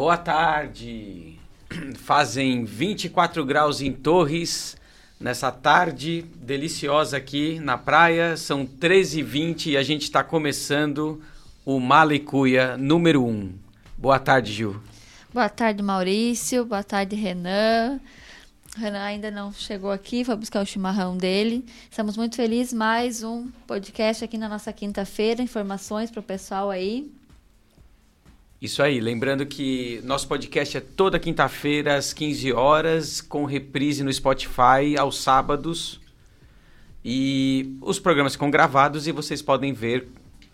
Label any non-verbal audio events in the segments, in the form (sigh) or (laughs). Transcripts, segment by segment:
Boa tarde. Fazem 24 graus em Torres nessa tarde deliciosa aqui na praia. São 13h20 e a gente está começando o Malicuia número 1. Boa tarde, Gil. Boa tarde, Maurício. Boa tarde, Renan. Renan ainda não chegou aqui, foi buscar o chimarrão dele. Estamos muito felizes. Mais um podcast aqui na nossa quinta-feira. Informações para o pessoal aí. Isso aí, lembrando que nosso podcast é toda quinta-feira às 15 horas, com reprise no Spotify aos sábados. E os programas ficam gravados e vocês podem ver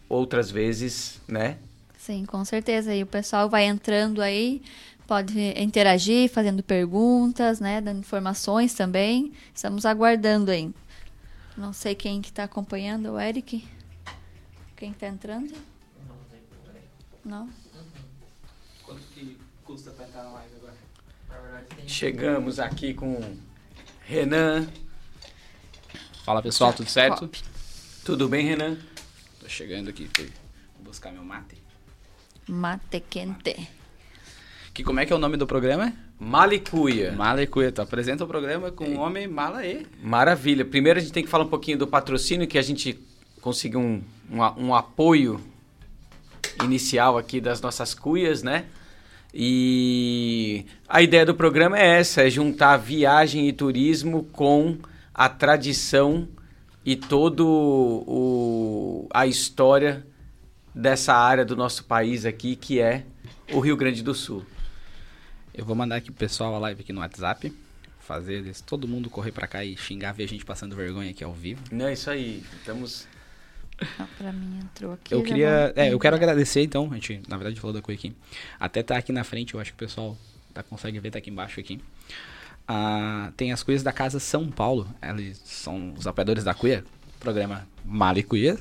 outras vezes, né? Sim, com certeza. E o pessoal vai entrando aí, pode interagir, fazendo perguntas, né? Dando informações também. Estamos aguardando aí. Não sei quem que está acompanhando, o Eric? Quem está entrando? Não? Custa pra entrar na live agora? Chegamos aqui com Renan. Fala pessoal, tudo certo? Tudo bem, Renan? Tô chegando aqui, fui buscar meu mate. Mate quente. Que como é que é o nome do programa? Malicuia. Malecuia. Tu apresenta o programa com o homem mala e. Maravilha. Primeiro a gente tem que falar um pouquinho do patrocínio, que a gente conseguiu um, um, um apoio inicial aqui das nossas cuias, né? E a ideia do programa é essa, é juntar viagem e turismo com a tradição e todo o, a história dessa área do nosso país aqui, que é o Rio Grande do Sul. Eu vou mandar aqui pro pessoal a live aqui no WhatsApp. Fazer todo mundo correr pra cá e xingar, ver a gente passando vergonha aqui ao vivo. Não, é isso aí. Estamos Pra mim entrou aqui. Eu queria. É, eu quero agradecer então. A gente, na verdade, falou da coisa aqui. Até tá aqui na frente, eu acho que o pessoal tá, consegue ver, tá aqui embaixo aqui. Ah, tem as coisas da Casa São Paulo. Eles são os apoiadores da Cuia. Programa Mala e Cuia.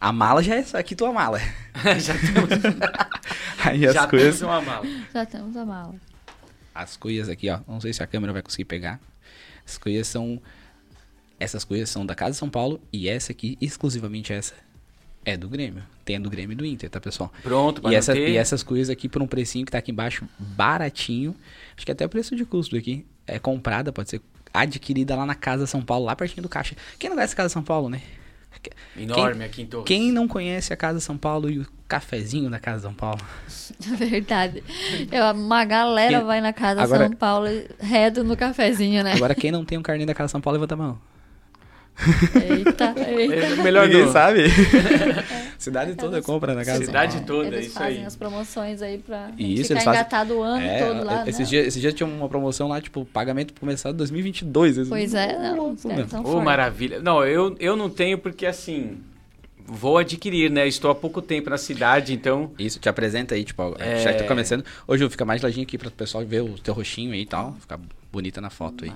A mala já é essa aqui, tua mala. (laughs) já temos, (laughs) Aí as já coisas. temos uma mala. Já temos a mala. As cuias aqui, ó. Não sei se a câmera vai conseguir pegar. As cuias são. Essas cuias são da Casa São Paulo. E essa aqui, exclusivamente essa, é do Grêmio. Tem a do Grêmio e do Inter, tá, pessoal? Pronto, para E, essa, ter... e essas coisas aqui por um precinho que tá aqui embaixo, baratinho. Acho que até o preço de custo aqui. É comprada, pode ser adquirida lá na Casa São Paulo, lá pertinho do caixa. Quem não conhece a Casa São Paulo, né? Enorme aqui em Torres. Quem não conhece a Casa São Paulo e o cafezinho da Casa São Paulo? (laughs) Verdade. Eu, uma galera Quem- vai na casa Agora- São Paulo redo no cafezinho, né? Agora, quem não tem um carnê da Casa São Paulo, levanta a mão. Eita, (laughs) eita. É melhor Ninguém não. sabe. (laughs) Cidade toda compra na Casa Cidade toda, Eles isso fazem aí. as promoções aí pra Isso, ficar fazem- engatado o ano É, todo lá, esses, né? dias, esses dias tinha uma promoção lá, tipo, pagamento começado em 2022. Eles- Pois é, não, Ô, fortes. maravilha. Não, eu, eu não tenho porque, assim, vou adquirir, né? Estou há pouco tempo na cidade, então... Isso, te apresenta aí, tipo, É. já que tá começando. Hoje eu fica mais ladinho aqui para o pessoal ver o teu roxinho aí e tal, ficar bonita na foto aí.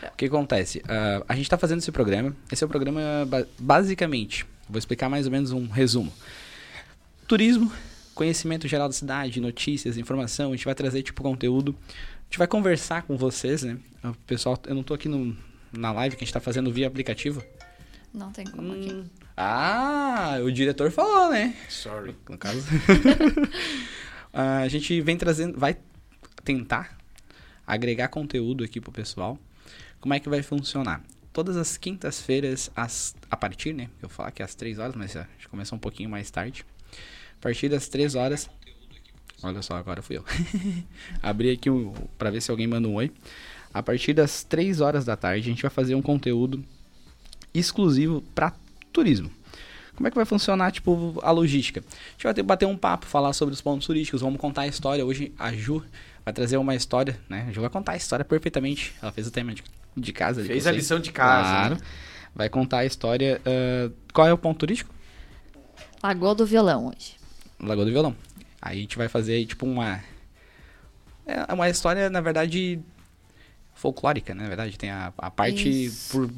Tá- O que acontece? Ah, a gente tá fazendo esse programa. Esse é o programa, ba- basicamente, vou explicar mais ou menos um resumo. Turismo, conhecimento geral da cidade, notícias, informação. A gente vai trazer, tipo, conteúdo. A gente vai conversar com vocês, né? O pessoal, eu não tô aqui no, na live que a gente tá fazendo via aplicativo. Não tem como aqui. Hum, ah, o diretor falou, né? Sorry. no caso. (laughs) Ah, a gente vem trazendo, vai tentar agregar conteúdo aqui pro pessoal. Como é que vai funcionar? Todas as quintas-feiras, a partir, né? Eu falar que é às 3 horas, mas a gente começa um pouquinho mais tarde. A partir das 3 horas. Olha só, agora fui eu. (laughs) Abri aqui o, pra ver se alguém manda um oi. A partir das 3 horas da tarde, a gente vai fazer um conteúdo exclusivo para turismo. Como é que vai funcionar, tipo, a logística? A gente vai ter, bater um papo, falar sobre os pontos turísticos, vamos contar a história. Hoje a Ju vai trazer uma história, né? A Ju vai contar a história perfeitamente. Ela fez o tema de, de casa. ali Fez a lição de casa. Claro. né? Vai contar a história. ah, qual é o ponto turístico? Lagoa do Violão hoje. Lagoa do Violão. Aí a gente vai fazer tipo uma. É uma história, na verdade, folclórica, né? Na verdade, tem a, a parte Isso. por.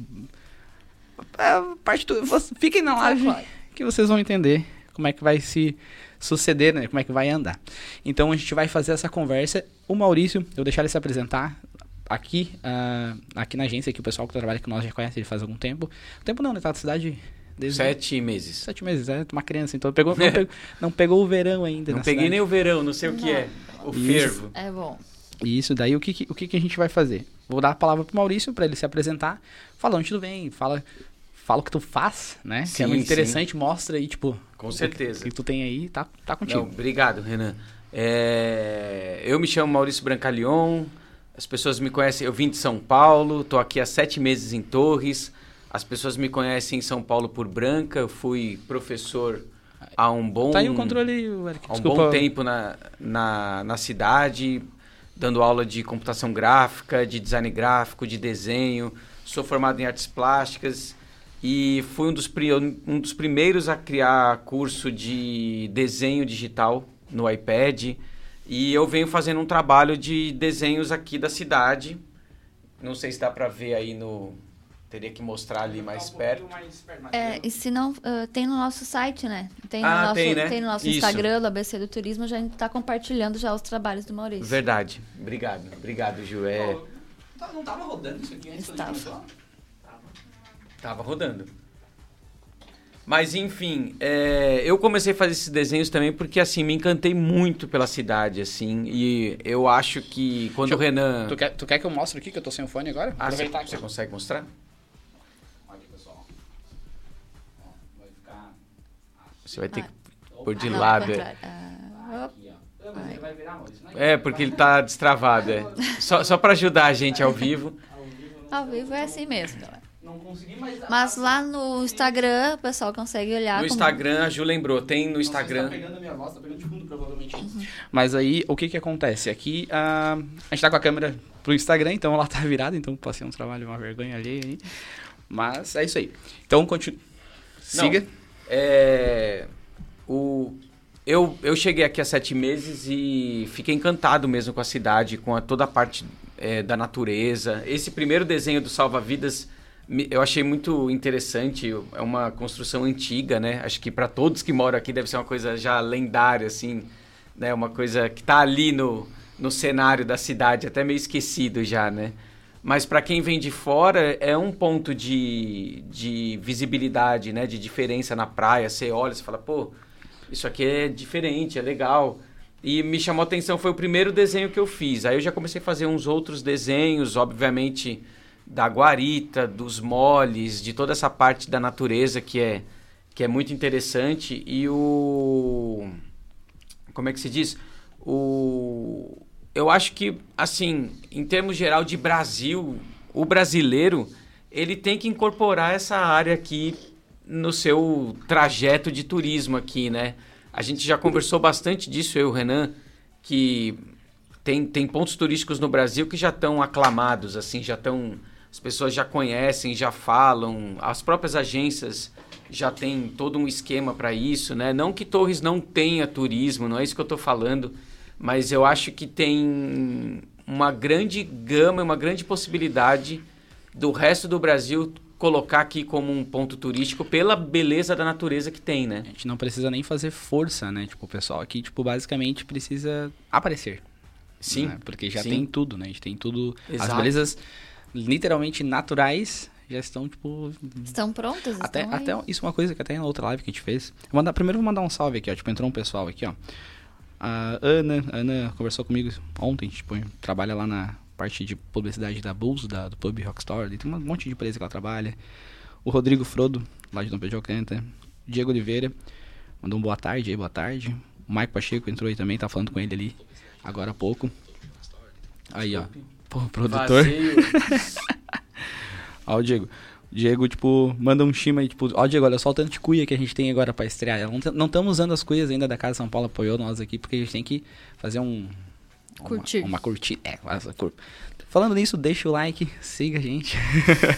É, a parte do. Fiquem na live que vocês vão entender como é que vai se suceder, né? Como é que vai andar. Então a gente vai fazer essa conversa. O Maurício, eu vou deixar ele se apresentar aqui, ah, aqui na agência, que o pessoal que trabalha com nós já conhece ele faz algum tempo. Tempo não, né? Tá na cidade Desde Sete meses. Sete meses, é uma criança, então pegou, não, (laughs) pegou, não pegou o verão ainda. Não na peguei cidade. nem o verão, não sei o que Não. é. O fervo. É bom. E isso daí, o que, que- o que, que a gente vai fazer? Vou dar a palavra pro Maurício para ele se apresentar. Fala onde tu vem, fala, fala o que tu faz, né? que é Sim, muito interessante, mostra aí, tipo, Com o certeza. que tu tem aí, tá, tá Não, contigo. obrigado, Renan. É, eu me chamo Maurício Brancalion. As pessoas me conhecem. Eu vim de São Paulo, estou aqui há sete meses em Torres. As pessoas me conhecem em São Paulo por Branca. Eu fui professor há um bom Tá aí o controle, Eric. há um bom tempo na, na, na cidade, dando aula de computação gráfica, de design gráfico, de desenho. Sou formado em artes plásticas e fui um dos, um dos primeiros a criar curso de desenho digital no iPad. E eu venho fazendo um trabalho de desenhos aqui da cidade. Não sei se dá para ver aí no. Teria que mostrar ali mais perto. É, e se não, ah, tem no nosso site, né? Tem no Ah, nosso, tem, né? no nosso Isso. Instagram, do ABC do Turismo, a gente tá compartilhando já os trabalhos do Maurício. Verdade. Obrigado. Obrigado, Ju. É... Não tava rodando isso aqui antes Estava. Tava rodando. Mas enfim, é, eu comecei a fazer esses desenhos também porque assim me encantei muito pela cidade, assim, e eu acho que quando o Renan, Tu quer, tu quer que eu mostre aqui que eu tô sem o fone agora? ah, você, Aproveitar aqui. você consegue mostrar? Você vai ter que Ah, pôr de não, lado. é. Ah, aqui, ó. Mas ele vai virar, Maurício, né? É, porque ele tá destravado, é. Só, só para ajudar a gente ao vivo. ao vivo é assim mesmo, galera. Não consegui, mas... Mas lá no Instagram, o pessoal consegue olhar. No como- Instagram, a Ju lembrou, tem no Tá Instagram. pegando a minha voz, tá pegando de fundo, provavelmente. Mas aí, o que que acontece? Aqui, ah, a gente tá com a câmera pro Instagram, então ela tá virada, então passei um trabalho, uma vergonha ali aí. Mas é isso aí. Então, continue. Não. É, o, eu, eu cheguei aqui há sete meses e fiquei encantado mesmo com a cidade, com a, toda a parte é, da natureza. Esse primeiro desenho do Salva-Vidas me- eu achei muito interessante. É uma construção antiga, né? Acho que para todos que moram aqui deve ser uma coisa já lendária, assim, né? Uma coisa que tá ali no, no cenário da cidade, até meio esquecido já, né? Mas para quem vem de fora, é um ponto de, de visibilidade, né? De diferença na praia. Você olha e fala, pô, isso aqui é diferente, é legal. E me chamou a atenção, foi o primeiro desenho que eu fiz. Aí eu já comecei a fazer uns outros desenhos, obviamente, da guarita, dos moles, de toda essa parte da natureza que é, que é muito interessante. E o. Como é que se diz? O. Eu acho que, assim, em termos geral de Brasil, o brasileiro, ele tem que incorporar essa área aqui no seu trajeto de turismo aqui, né? A gente já conversou bastante disso, eu e o Renan, que tem, tem pontos turísticos no Brasil que já estão aclamados, assim, já estão... As pessoas já conhecem, já falam, as próprias agências já têm todo um esquema para isso, né? Não que Torres não tenha turismo, não é isso que eu estou falando, mas eu acho que tem uma grande gama, uma grande possibilidade do resto do Brasil colocar aqui como um ponto turístico pela beleza da natureza que tem, né? A gente não precisa nem fazer força, né? Tipo, o pessoal aqui, tipo, basicamente precisa aparecer. Sim. né? Porque já sim. tem tudo, né? A gente tem tudo. As Exato. belezas literalmente naturais já estão, tipo. Estão prontas? Até, estão até isso é uma coisa que até na outra live que a gente fez. Vou mandar, primeiro eu vou mandar um salve aqui, ó. Tipo, entrou um pessoal aqui, ó. A Ana, a Ana conversou comigo ontem, tipo, trabalha lá na parte de publicidade da Bulls, da, do Pub Rockstar. Tem um monte de empresa que ela trabalha. O Rodrigo Frodo, lá de Dom Pedro Alcântara. Diego Oliveira, mandou um boa tarde aí, boa tarde. O Mike Pacheco entrou aí também, tá falando com ele ali agora há pouco. Aí, ó. Pô, produtor. (laughs) Ó, o Diego. Diego, tipo, manda um chima aí, tipo, ó, Diego, olha só o tanto de cuia que a gente tem agora pra estrear. Não estamos usando as cuias ainda da Casa São Paulo, apoiou nós aqui, porque a gente tem que fazer um. uma- Curtir. Uma, curtida. É, essa cur... Falando nisso, deixa o like, siga a gente.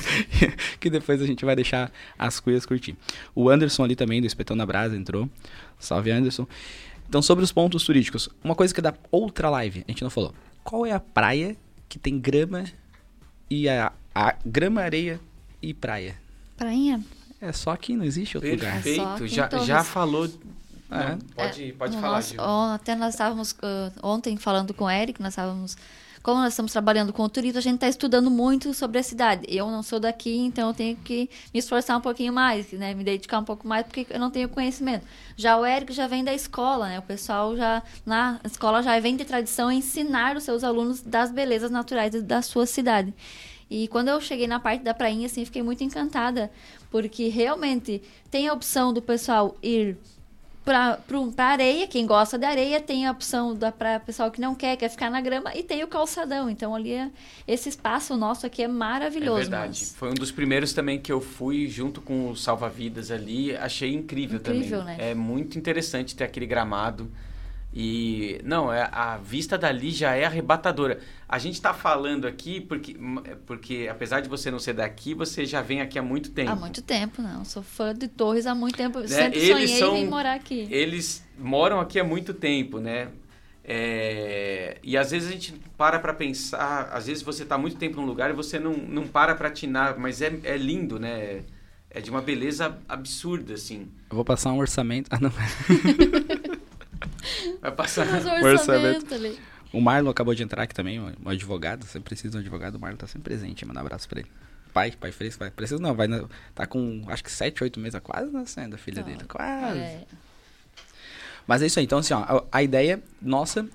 (laughs) que depois a gente vai deixar as cuias curtir. O Anderson ali também, do Espetão na Brasa, entrou. Salve, Anderson. Então, sobre os pontos turísticos, uma coisa que é da outra live, a gente não falou. Qual é a praia que tem grama e a, a grama, areia e praia? Prainha? É só aqui, não existe outro lugar. É só Perfeito. em Já, já falou. É. Não, pode É, pode no falar, ó, até nós estávamos ah, ontem falando com o Eric, nós estávamos como nós estamos trabalhando com o turismo, a gente está estudando muito sobre a cidade. Eu não sou daqui, então eu tenho que me esforçar um pouquinho mais, né? Me dedicar um pouco mais, porque eu não tenho conhecimento. Já o Eric já vem da escola, né? O pessoal já na escola já vem de tradição ensinar os seus alunos das belezas naturais da sua cidade. E quando eu cheguei na parte da prainha, assim, fiquei muito encantada, porque realmente tem a opção do pessoal ir para areia, quem gosta de areia, tem a opção da para pessoal que não quer, quer ficar na grama, e tem o calçadão. Então ali é, esse espaço nosso aqui é maravilhoso. É verdade. Mas... Foi um dos primeiros também que eu fui junto com o salva-vidas ali, achei incrível, incrível também. Né? É muito interessante ter aquele gramado. E não, é, a vista dali já é arrebatadora. A gente está falando aqui porque, porque, apesar de você não ser daqui, você já vem aqui há muito tempo. Há muito tempo, não. Sou fã de Torres há muito tempo. Né? Sempre eles sonhei são, em morar aqui. Eles moram aqui há muito tempo, né? É, e às vezes a gente para para pensar, às vezes você está muito tempo num lugar e você não, não para para atinar, mas é, é lindo, né? É de uma beleza absurda, assim. Eu vou passar um orçamento. Ah, não. (laughs) (laughs) Vai passar um (laughs) orçamento ali. O Marlon acabou de entrar aqui também, um advogado. Você precisa de um advogado, o Marlon tá sempre presente. Manda um abraço pra ele. Pai, pai fresco, vai. Precisa não, vai. Na, tá com acho que 7, 8 meses, quase nascendo a filha dele. Quase. É. Mas é isso aí. Então, assim, ó, a, a, ideia nossa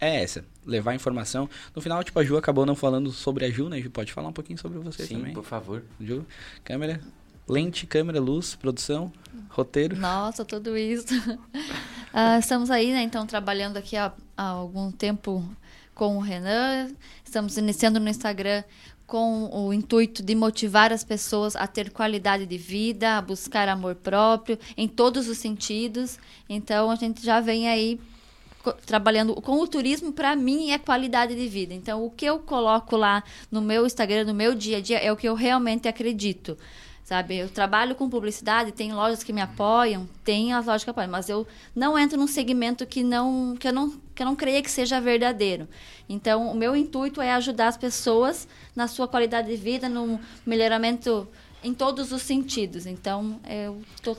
é essa. Levar informação. No final, tipo, a Ju acabou não falando sobre a Ju, né? Ju, pode falar um pouquinho sobre você Sim, também. por favor. Ju, câmera. Lente, câmera, luz, produção, roteiro. Nossa, tudo isso. uh, (laughs) estamos aí, né, então, trabalhando aqui há, há, algum tempo com o Renan. Estamos iniciando no Instagram com o intuito de motivar as pessoas a ter qualidade de vida, a buscar amor próprio, em todos os sentidos. Então, a gente já vem aí trabalhando com o turismo, para mim, é qualidade de vida. Então, o que eu coloco lá no meu Instagram, no meu dia a dia, é o que eu realmente acredito sabe? Eu trabalho com publicidade, tem lojas que me apoiam, tem as lojas que apoiam, mas eu não entro num segmento que não que eu não que eu não creia que seja verdadeiro. Então, o meu intuito é ajudar as pessoas na sua qualidade de vida, no melhoramento em todos os sentidos. Então, eu estou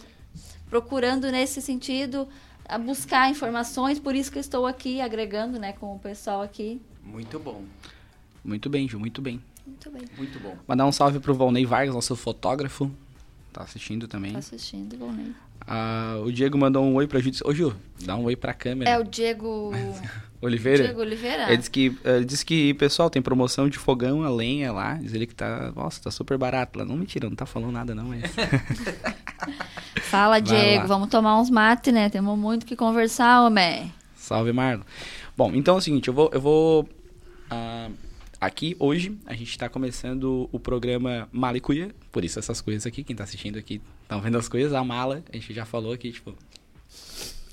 procurando nesse sentido a buscar informações, por isso que eu estou aqui agregando, né, com o pessoal aqui. Muito bom. Muito bem, Ju, muito bem. Muito bem. Muito bom. Mandar um salve pro Volney Vargas, nosso fotógrafo. Tá assistindo também. Tá assistindo, Volney. Ah, o Diego mandou um oi pra Ju. Ô, Ju, dá um oi pra câmera. É o Diego... (laughs) Oliveira? Diego Oliveira. Ele disse que, ele disse que, pessoal, tem promoção de fogão a lenha lá. Diz ele que tá, nossa, tá super barato lá. Não, mentira, não tá falando nada não, mas... (laughs) Fala, Diego, vamos tomar uns mate, né? Temos muito que conversar, homem. Salve, Marlon. Bom, então é o seguinte, eu vou... Eu vou uh, aqui hoje a gente está começando o programa Malicuia, por isso essas coisas aqui, quem está assistindo aqui estão vendo as coisas, a mala, a gente já falou aqui, tipo...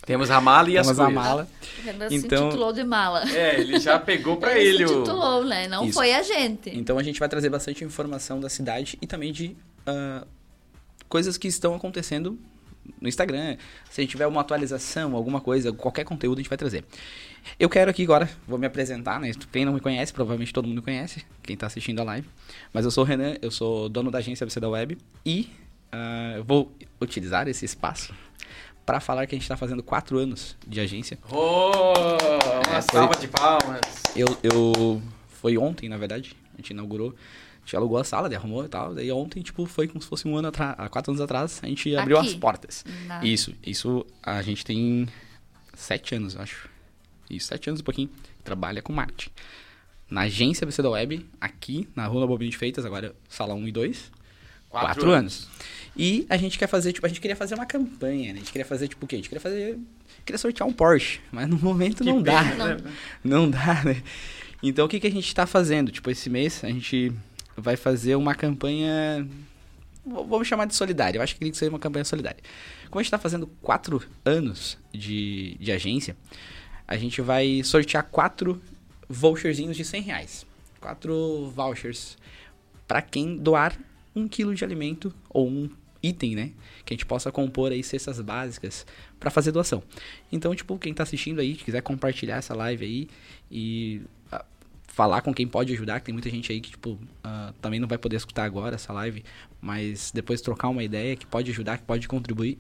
Temos a mala e Temos as coisas. a mala. Renan então, se intitulou de mala. É, ele já pegou para ele. Ele se intitulou, o... né? Não isso. foi a gente. Então a gente vai trazer bastante informação da cidade e também de uh, coisas que estão acontecendo no Instagram. Se tiver uma atualização, alguma coisa, qualquer conteúdo a gente vai trazer. Eu quero aqui agora, vou me apresentar, né? Quem não me conhece, provavelmente todo mundo conhece, quem está assistindo a live. Mas eu sou o Renan, eu sou dono da agência ABC da Web e uh, eu vou utilizar esse espaço para falar que a gente está fazendo quatro anos de agência. Oh, uma é, salva de palmas! Eu, eu, foi ontem, na verdade, a gente inaugurou a gente alugou a sala, arrumou e tal. Daí ontem, tipo, foi como se fosse um ano atrás, há quatro anos atrás, a gente abriu Aqui. as portas. Na... Isso, isso a gente tem sete anos, eu acho. Isso, sete anos e um pouquinho. Trabalha com marketing. Na agência BC da Web, aqui na Rua Bobinho de Feitas, agora sala 1 e 2. Quatro, quatro anos. anos. E a gente quer fazer, tipo, a gente queria fazer uma campanha, né? A gente queria fazer, tipo, o quê? A gente queria fazer. Queria sortear um Porsche, mas no momento que não dá. Né? Não. não dá, né? Então o que, que a gente está fazendo? Tipo, esse mês a gente vai fazer uma campanha. Vamos chamar de solidária. Eu acho que tem que ser uma campanha solidária. Como a gente está fazendo quatro anos de, de agência, a gente vai sortear quatro voucherzinhos de 100 reais. Quatro vouchers para quem doar um quilo de alimento ou um item, né? Que a gente possa compor aí cestas básicas para fazer doação. Então, tipo, quem tá assistindo aí, quiser compartilhar essa live aí e falar com quem pode ajudar, que tem muita gente aí que, tipo, uh, também não vai poder escutar agora essa live, mas depois trocar uma ideia que pode ajudar, que pode contribuir,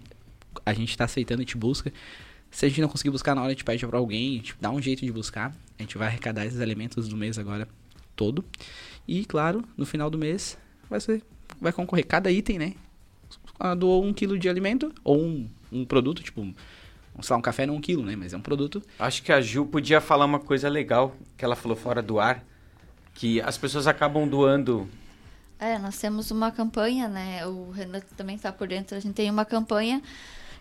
a gente está aceitando e te busca. Se a gente não conseguir buscar na hora, a gente pede pra alguém, a gente dá um jeito de buscar. A gente vai arrecadar esses alimentos do mês agora todo. E, claro, no final do mês vai ser vai concorrer cada item, né? Ah, Doou um quilo de alimento ou um, um produto, tipo, um, sei lá, um café não um quilo, né? Mas é um produto. Acho que a Ju podia falar uma coisa legal que ela falou fora do ar, que as pessoas acabam doando. É, nós temos uma campanha, né? O Renan também está por dentro. A gente tem uma campanha.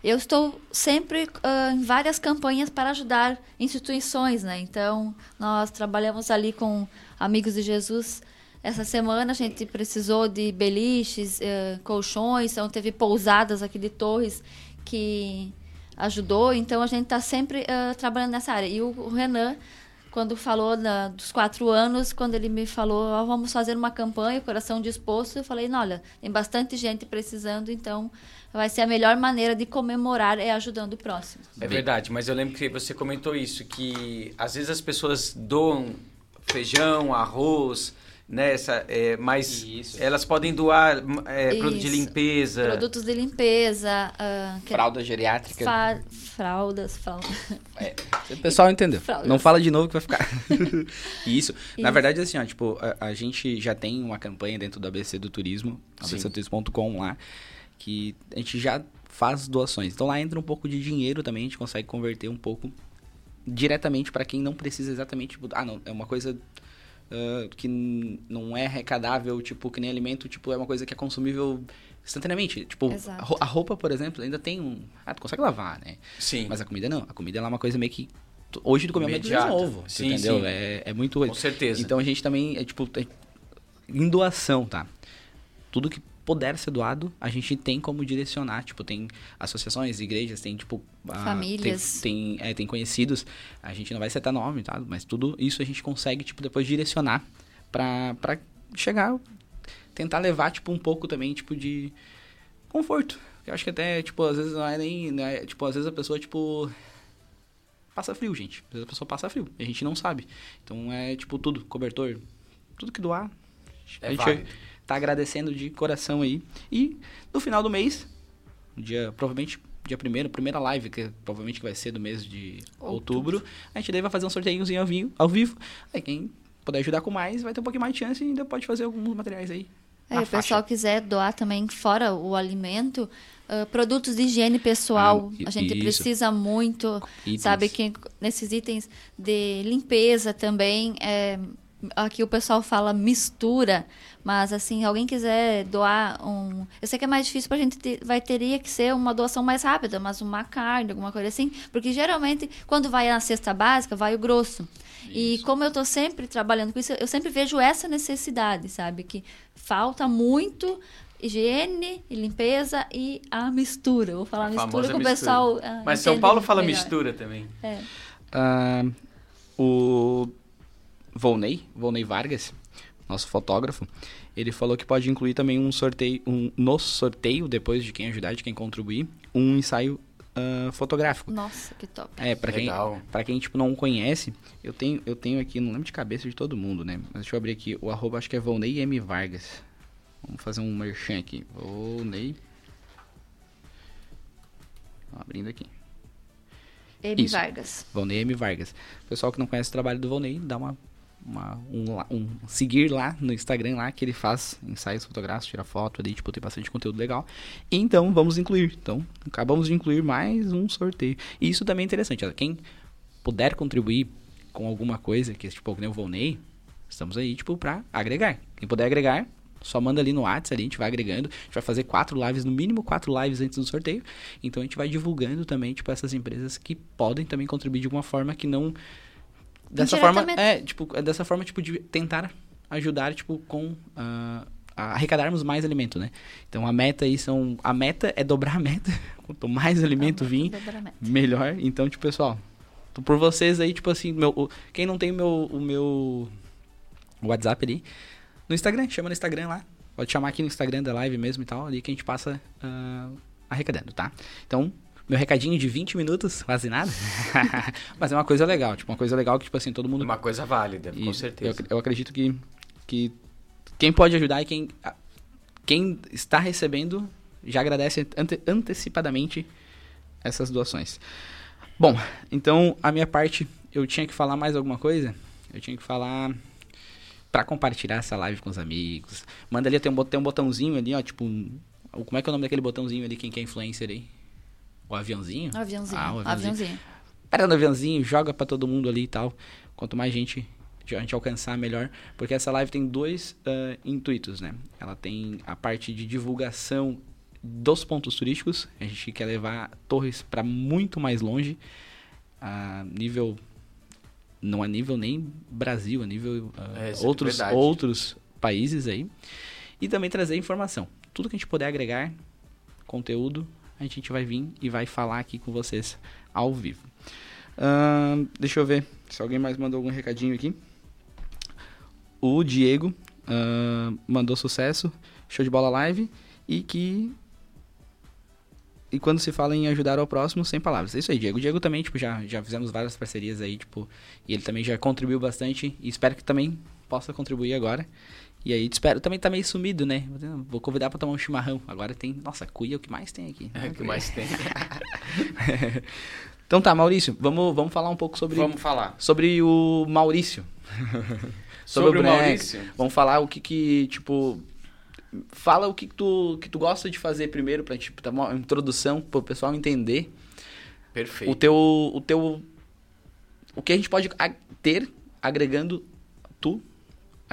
Eu estou sempre ah, em várias campanhas para ajudar instituições, né? Então, nós trabalhamos ali com Amigos de Jesus. Essa semana a gente precisou de beliches, eh, colchões, então teve pousadas aqui de Torres que ajudou. Então a gente está sempre ah, trabalhando nessa área. E o, Renan, quando falou na- dos quatro anos, quando ele me falou, "Ó, vamos fazer uma campanha, coração disposto, eu falei, não, olha, tem bastante gente precisando, então vai ser a melhor maneira de comemorar é ajudando o próximo. É verdade, mas eu lembro que você comentou isso, que às vezes as pessoas doam feijão, arroz, né? Essa, é, mas Isso. elas podem doar é, produto de limpeza. Produtos de limpeza, que- Fralda geriátrica. fa- fraldas, fraldas. É, o pessoal entendeu. Fraldas. Não fala de novo que vai ficar. (laughs) Isso. Na Isso. verdade, assim, ó, tipo, a, a gente já tem uma campanha dentro do ABC do Turismo, abcturismo.com lá, que a gente já faz doações. Então lá entra um pouco de dinheiro também, a gente consegue converter um pouco diretamente para quem não precisa exatamente, tipo, ah, não, é uma coisa ah, que não é arrecadável, tipo, que nem alimento, tipo, é uma coisa que é consumível instantaneamente. Tipo, Exato. a ro- a roupa, por exemplo, ainda tem um... Ah, tu consegue lavar, né? Sim, Mas a comida não. A comida é uma coisa meio que. Hoje tu comeu de novo. Sim, entendeu? sim. É, é muito. com certeza. Então a gente também é tipo. é- em doação, tá? Tudo que puder ser doado, a gente tem como direcionar. Tipo, tem associações, igrejas, tem tipo. ah, Famílias. Tem, tem, é, tem conhecidos. A gente não vai citar nome, tá? Mas tudo isso a gente consegue, tipo, depois direcionar pra, pra chegar. Tentar levar, tipo, um pouco também, tipo, de conforto. Eu acho que até, tipo, às vezes não é nem. não é- tipo, às vezes a pessoa, tipo. Passa frio, gente. Às vezes a pessoa passa frio. A gente não sabe. Então é, tipo, tudo. Cobertor. Tudo que doar. É a gente válido. Tá agradecendo de coração aí. E no final do mês, dia, provavelmente, dia primeiro, primeira live, que provavelmente vai ser do mês de outubro, Outubro. a gente daí vai fazer um sorteiozinho ao vivo. Ao vivo. Aí quem puder ajudar com mais, vai ter um pouquinho mais de chance e ainda pode fazer alguns materiais aí. É, o pessoal quiser doar também fora o alimento, ah, produtos de higiene pessoal, Ah, a gente isso. precisa muito, Itens. sabe que nesses itens de limpeza também, é, aqui o pessoal fala mistura, mas assim, alguém quiser doar um, eu sei que é mais difícil pra gente ter, vai teria que ser uma doação mais rápida, mas uma carne, alguma coisa assim, porque geralmente quando vai na cesta básica, vai o grosso. E como eu tô sempre trabalhando com isso, eu sempre vejo essa necessidade, sabe? Que falta muito higiene e limpeza e a mistura. Vou falar A mistura que o pessoal. ah, Mas São Paulo fala melhor. mistura também. É. Ah, o Volney, Volney Vargas, nosso fotógrafo, ele falou que pode incluir também um sorteio, um, no sorteio, depois de quem ajudar, de quem contribuir, um ensaio ah, fotográfico. Nossa, que top. É, pra quem, Legal. pra quem, tipo, não conhece, eu tenho, eu tenho aqui, não lembro de cabeça de todo mundo, né? Mas deixa eu abrir aqui, o arroba acho que é Volney M. Vargas. Vamos fazer um merchan aqui. Volney. Abrindo aqui. Emi Isso. Vargas. Volney M. Vargas. Pessoal que não conhece o trabalho do Volney, dá uma, uma- um, um seguir lá no Instagram lá, que ele faz ensaios fotográficos, tira foto ali, tipo, tem bastante conteúdo legal. Então, vamos incluir. Então, acabamos de incluir mais um sorteio. E isso também é interessante. Quem puder contribuir com alguma coisa, que tipo, nem o Volney, estamos aí, tipo, pra agregar. Quem puder agregar, só manda ali no WhatsApp, a gente vai agregando. A gente vai fazer quatro lives, no mínimo quatro lives antes do sorteio. Então a gente vai divulgando também, tipo, essas empresas que podem também contribuir de uma forma que não. Dessa forma. É, tipo, é dessa forma, tipo, de tentar ajudar, tipo, com. a arrecadarmos mais alimento, né? Então a meta aí são. A meta é dobrar a meta. (laughs) Quanto mais alimento vir, Dobramento. melhor. Então, tipo, pessoal, tô por vocês aí, tipo assim, meu, o- quem não tem o meu, o meu WhatsApp ali, no Instagram, chama no Instagram lá. Pode chamar aqui no Instagram da live mesmo e tal, ali que a gente passa ah, arrecadando, tá? Então, meu recadinho de 20 minutos, quase nada. (laughs) Mas é uma coisa legal, tipo, uma coisa legal que, tipo assim, todo mundo Uma coisa válida, com isso. certeza. Eu, eu acredito que, que quem pode ajudar e quem, quem está recebendo já agradece ante- antecipadamente essas doações. Bom, então a minha parte, eu tinha que falar mais alguma coisa? Eu tinha que falar para compartilhar essa live com os amigos. Manda ali, tem um, tem um botãozinho ali, ó, tipo, como é que é o nome daquele botãozinho ali, quem que é influencer aí? O aviãozinho? Aviãozinho. Ah, o aviãozinho. aviãozinho. Pega no aviãozinho, joga para todo mundo ali e tal. Quanto mais gente a gente alcançar, melhor. Porque essa live tem dois uh, intuitos, né? Ela tem a parte de divulgação dos pontos turísticos. A gente quer levar Torres para muito mais longe, a nível não a nível nem Brasil, a nível uh, É, é outros verdade. outros países aí. E também trazer informação. Tudo que a gente puder agregar conteúdo, a gente vai vir e vai falar aqui com vocês ao vivo. Ahn, deixa eu ver se alguém mais mandou algum recadinho aqui. O Diego ahn, mandou sucesso, show de bola live e que e quando se fala em ajudar ao próximo, sem palavras. É isso aí, Diego. Diego também, tipo, já, já fizemos várias parcerias aí, tipo, e ele também já contribuiu bastante e espero que também possa contribuir agora. E aí, te espero. Também tá meio sumido, né? Vou convidar pra tomar um chimarrão. Agora tem. Nossa, cuia é o que mais tem aqui. É o que mais tem. (laughs) Então tá, Maurício, vamos, vamos falar um pouco sobre, Vamos falar. sobre o Maurício. (laughs) Sobre o boneco. Maurício? Vamos falar o que que, tipo... Fala o que, tu, que tu gosta de fazer primeiro pra, tipo, dar uma introdução pro pessoal entender Perfeito. o teu, o teu... O que a gente pode ter agregando tu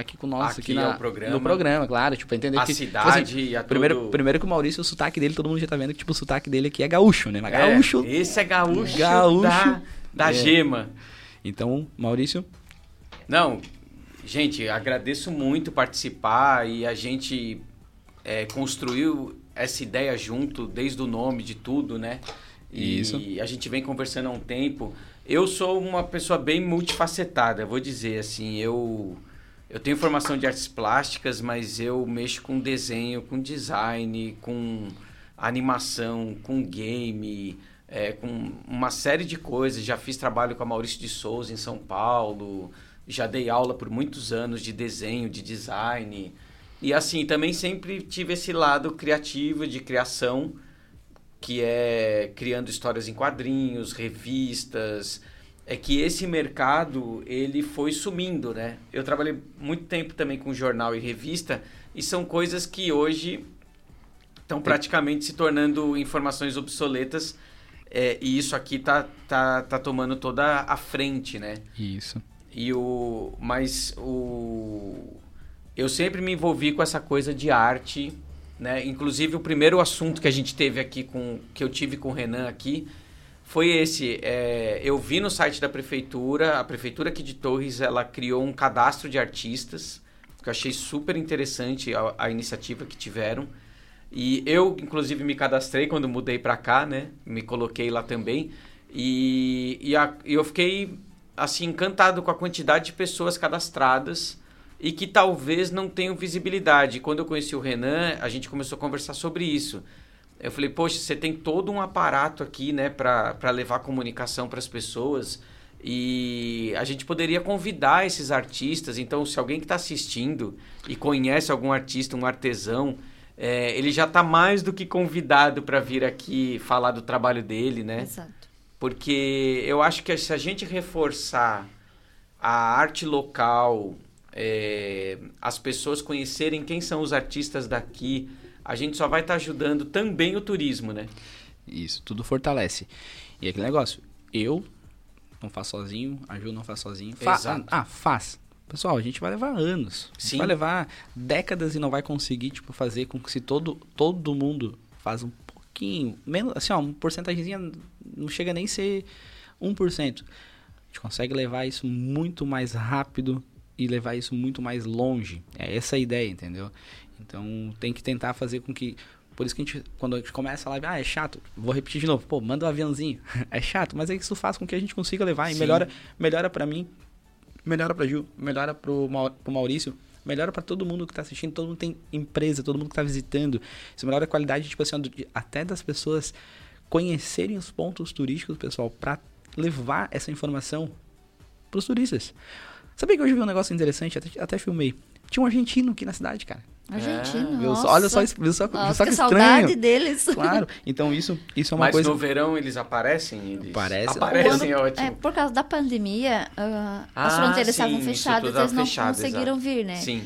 aqui com nós, Aqui aqui, na, ao programa. no programa, claro, tipo, entender A que... cidade, tipo assim, primeiro, todo- primeiro que o Maurício, o sotaque dele, todo mundo já tá vendo que, tipo, o sotaque dele aqui é gaúcho, né? É, gaúcho... Esse é gaúcho, Gaúcho. da, da É. gema. Então, Maurício, Não, gente, agradeço muito participar e a gente é, construiu essa ideia junto, desde o nome de tudo, né? E Isso. a gente vem conversando há um tempo. Eu sou uma pessoa bem multifacetada, vou dizer assim. Eu, eu tenho formação de artes plásticas, mas eu mexo com desenho, com design, com animação, com game, é, com uma série de coisas. Já fiz trabalho com a Maurício de Souza em São Paulo, já dei aula por muitos anos de desenho, de design. E assim, também sempre tive esse lado criativo, de criação, que é criando histórias em quadrinhos, revistas. É que esse mercado, ele foi sumindo, né? Eu trabalhei muito tempo também com jornal e revista, e são coisas que hoje estão praticamente se tornando informações obsoletas, é, e isso aqui tá, tá, tá tomando toda a frente, né? Isso. E o mas o eu sempre me envolvi com essa coisa de arte, né? Inclusive o primeiro assunto que a gente teve aqui com que eu tive com o Renan aqui foi esse. é, eu vi no site da prefeitura, a prefeitura aqui de Torres, ela criou um cadastro de artistas, que eu achei super interessante a, a iniciativa que tiveram. E eu, inclusive, me cadastrei quando mudei para cá, né? Me coloquei lá também. E, e, a- eu fiquei, assim, encantado com a quantidade de pessoas cadastradas e que talvez não tenham visibilidade. Quando eu conheci o Renan, a gente começou a conversar sobre isso. Eu falei, poxa, você tem todo um aparato aqui, né, para levar comunicação para as pessoas. E a gente poderia convidar esses artistas. Então, se alguém que está assistindo e conhece algum artista, um artesão, é, ele já está mais do que convidado para vir aqui falar do trabalho dele, né? Exato. Porque eu acho que se a gente reforçar a arte local, é, as pessoas conhecerem quem são os artistas daqui, a gente só vai estar ajudando também o turismo, né? Isso, tudo fortalece. E aquele negócio, eu não faço sozinho, a Ju não faz sozinho. Fa- Exato. Ah, faz. Pessoal, a gente vai levar anos. A gente Sim. vai levar décadas e não vai conseguir, tipo, fazer com que se todo, todo mundo faz um pouquinho, menos, assim, ó, uma porcentagemzinha não chega nem a ser 1%. A gente consegue levar isso muito mais rápido e levar isso muito mais longe. É essa a ideia, entendeu? Então tem que tentar fazer com que. Por isso que a gente, quando a gente começa a live, ah, é chato. Vou repetir de novo, pô, manda um aviãozinho. (laughs) é chato, mas é que isso faz com que a gente consiga levar e Sim. melhora, melhora para mim, melhora pra Gil, melhora pro, pro Maurício, melhora pra todo mundo que tá assistindo, todo mundo tem empresa, todo mundo que tá visitando. Isso melhora a qualidade, tipo assim, até das pessoas conhecerem os pontos turísticos, pessoal, pra levar essa informação pros turistas. Sabia que hoje eu vi um negócio interessante, até, até filmei. Tinha um argentino aqui na cidade, cara. Argentina, Viu nossa. olha só, isso- viu só, viu Nossa, só que que saudade estranho. deles. (laughs) Claro. Então isso, isso é uma Mas coisa. no verão eles aparecem? Eles Aparece. Aparecem, O ano- ótimo. É, por causa da pandemia, ah, as Ah, fronteiras sim, estavam fechadas, eles não fechado, conseguiram exato. vir, né? Sim.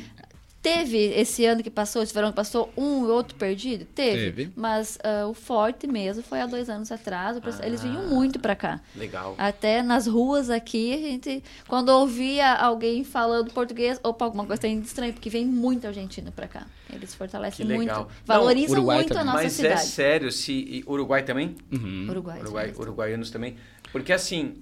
Teve esse ano que passou, esse verão que passou, um e outro perdido? Teve. Teve. Mas ah, o forte mesmo foi há dois anos atrás. pessoal- Eles vinham Ah. muito pra cá. Legal. Até nas ruas aqui, a gente, quando ouvia alguém falando português, opa, alguma coisa tem de estranho, porque vem muito argentino pra cá. Eles fortalecem muito, Não, valorizam Uruguai muito a também. nossa Mas cidade. é sério, se. e Uruguai também? Uhum. Uruguai. Uruguai, uruguaianos também. Porque assim,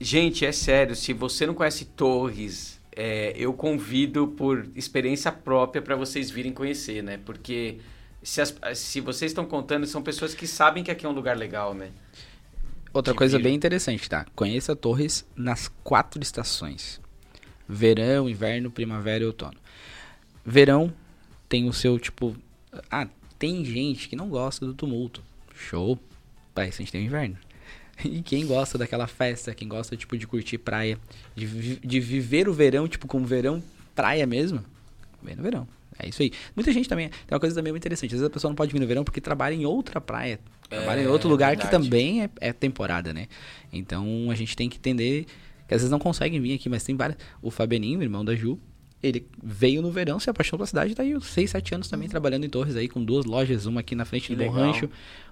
gente, é sério, se você não conhece Torres, é, eu convido por experiência própria para vocês virem conhecer, né? Porque se, as- se vocês estão contando, são pessoas que sabem que aqui é um lugar legal, né? Outra de coisa vir. bem interessante, tá? Conheça Torres nas quatro estações: verão, inverno, primavera e outono. Verão tem o seu tipo. Ah, tem gente que não gosta do tumulto. Show. Isso a gente tem o inverno. (laughs) E quem gosta daquela festa, quem gosta tipo de curtir praia, de, de viver o verão, tipo como verão, praia mesmo, vem no verão. É isso aí. Muita gente também. Tem uma coisa também muito interessante. Às vezes a pessoa não pode vir no verão porque trabalha em outra praia. Trabalha em É, outro lugar que também é, é temporada, né? Então a gente tem que entender que às vezes não conseguem vir aqui, mas tem várias. O Fabeninho, irmão da Ju, ele veio no verão, se apaixonou pela cidade, tá aí uns 6, 7 anos também trabalhando em Torres aí, com duas lojas, uma aqui na frente do Bom. Rancho,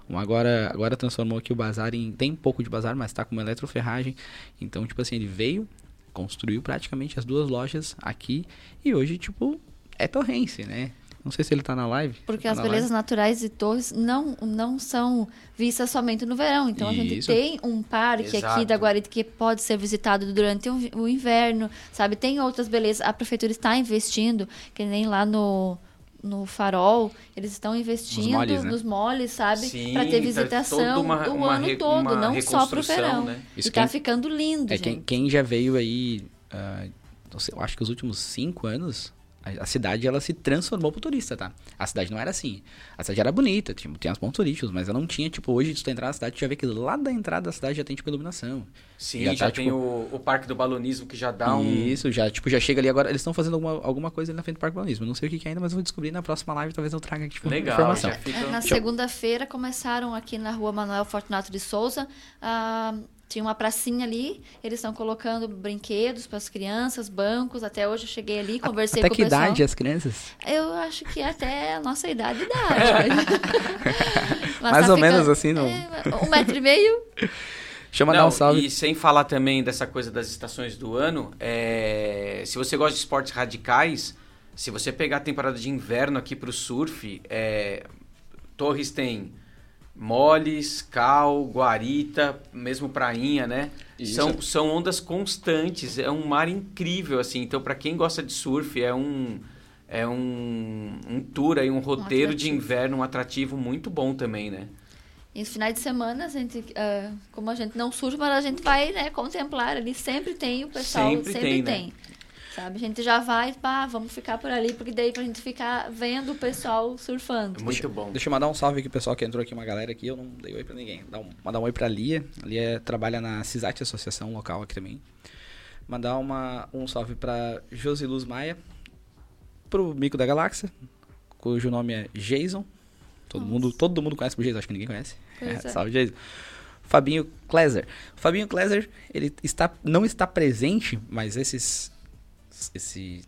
uma agora, agora transformou aqui o bazar em. Tem um pouco de bazar, mas tá com uma eletroferragem. Então, tipo assim, ele veio, construiu praticamente as duas lojas aqui e hoje, tipo, é torrense, né? Não sei se ele tá na live. Porque Tá as belezas live? naturais de Torres não, não são vistas somente no verão. Então a gente Isso. tem um parque Exato. aqui da Guarita que pode ser visitado durante o, o inverno, sabe? Tem outras belezas. A prefeitura está investindo, que nem lá no, no Farol, eles estão investindo Nos moles, né? nos moles, sabe? Para ter tá visitação uma- o uma ano re- todo, não só pro reconstrução, verão. né? E Isso tá quem- ficando lindo, É gente. quem, quem já veio aí, sei, eu acho que os últimos cinco anos, a, cidade ela se transformou pro turista, tá? A cidade não era assim. A cidade era bonita, tipo, tem os pontos turísticos, mas ela não tinha, tipo, hoje, se tu entrar na cidade, tu já vê que lá da entrada da cidade já tem, tipo, iluminação. Sim, Já já, tá, tem tipo- o, o Parque do Balonismo que já dá um. Isso, já, tipo, já chega ali agora. Eles estão fazendo alguma, alguma coisa ali na frente do Parque Balonismo. Eu Não sei o que, que é ainda, mas eu vou descobrir na próxima live, talvez eu traga tipo, Legal, informação. já fica. É, na segunda-feira começaram aqui na rua Manuel Fortunato de Souza. ah, tinha uma pracinha ali, eles estão colocando brinquedos para as crianças, bancos. Até hoje eu cheguei ali, conversei Até com que o pessoal. idade as crianças? Eu acho que até a nossa idade (laughs) Mais tá ou menos assim, não? É, um metro e meio. Deixa eu mandar Não, um salve. E sem falar também dessa coisa das estações do ano, é, se você gosta de esportes radicais, se você pegar a temporada de inverno aqui pro surf, é, Torres tem moles, cal, guarita, mesmo prainha, né? Isso. São, são ondas constantes, é um mar incrível, assim. Então, para quem gosta de surf, é um é um, um tour aí, um roteiro de atrativo. inverno, um atrativo muito bom também, né? E nos finais de semana, a gente, ah, como a gente não surge, mas a gente vai né, contemplar ali. Sempre tem o pessoal, Sempre sempre, tem, tem. né? Sabe? A gente já vai, pá, vamos ficar por ali, porque daí pra gente ficar vendo o pessoal surfando. Muito bom. Deixa eu mandar um salve aqui, pessoal, que entrou aqui, uma galera aqui. Eu não dei oi pra ninguém. Dá um, mandar um oi pra Lia. A Lia trabalha na CISAT Associação local aqui também. Mandar uma, um salve pra Josiluz Maia. Pro Mico da Galáxia, cujo nome é Jason. Todo mundo, todo mundo conhece o Jason, acho que ninguém conhece. Pois é. Salve, Jason. Fabinho Kleser. Fabinho Kleser, ele está, não está presente, mas esses. Esse.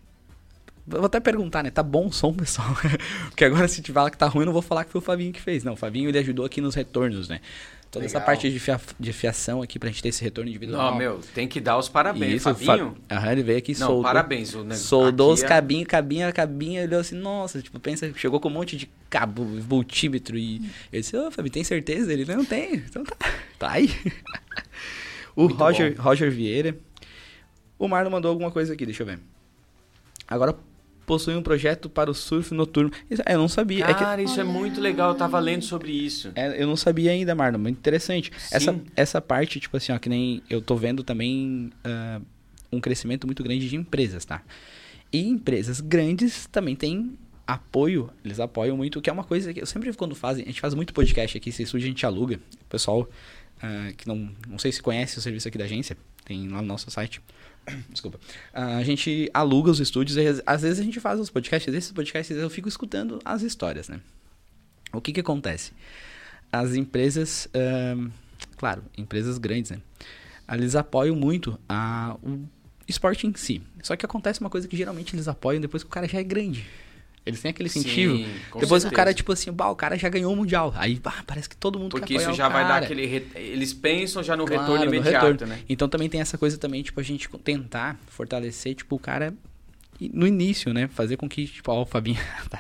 Vou até perguntar, né? Tá bom o som, pessoal? (laughs) Porque agora se te falar que tá ruim, eu não vou falar que foi o Fabinho que fez. Não, o Fabinho ele ajudou aqui nos retornos, né? Toda essa Legal. parte de, fia- de fiação aqui pra gente ter esse retorno individual. Não, meu, tem que dar os parabéns. Isso, Fabinho, Fa- Aham, ele veio aqui e soldou. parabéns. O, ne- Soldou os é- cabinhos, cabinha, cabinha, olhou assim, nossa, tipo, pensa, chegou com um monte de cabo, voltímetro e eu disse, ô, Fabi, tem certeza? Ele, não tem, então tá, (laughs) tá aí. o Muito Roger, Roger Vieira, o Marlon mandou alguma coisa aqui, deixa eu ver. Agora possui um projeto para o surf noturno. Isso- Eu não sabia, é que Cara, isso é muito legal. Eu tava lendo sobre isso. é, eu não sabia ainda, Marlon. Muito interessante. Essa, Sim. essa parte, tipo assim, ó, que nem eu tô vendo também ah, um crescimento muito grande de empresas, tá? E empresas grandes também têm apoio, eles apoiam muito, que é uma coisa que eu sempre quando fazem, a gente faz muito podcast aqui, se surge a gente aluga. O pessoal ah, que não, não sei se conhece o serviço aqui da agência, tem lá no nosso site, (coughs) Desculpa. A gente aluga os estúdios e às vezes a gente faz os podcasts. Esses podcasts eu fico escutando as histórias, né? O que que acontece? As empresas, ahn, claro, empresas grandes, né? Eles apoiam muito a, o esporte em si. Só que acontece uma coisa que geralmente eles apoiam depois que o cara já é grande. Eles têm aquele Sim, incentivo. com depois que o certeza. cara, tipo assim, bah, o cara já ganhou o Mundial. Aí, bah, parece que todo mundo Porque quer isso já vai dar aquele. re- Eles pensam já no Claro, retorno no imediato, retorno. né? Então também tem essa coisa também, tipo, a gente tentar fortalecer, tipo, o cara no início, né? Fazer com que, tipo, ó, o Fabinho. (laughs) tá,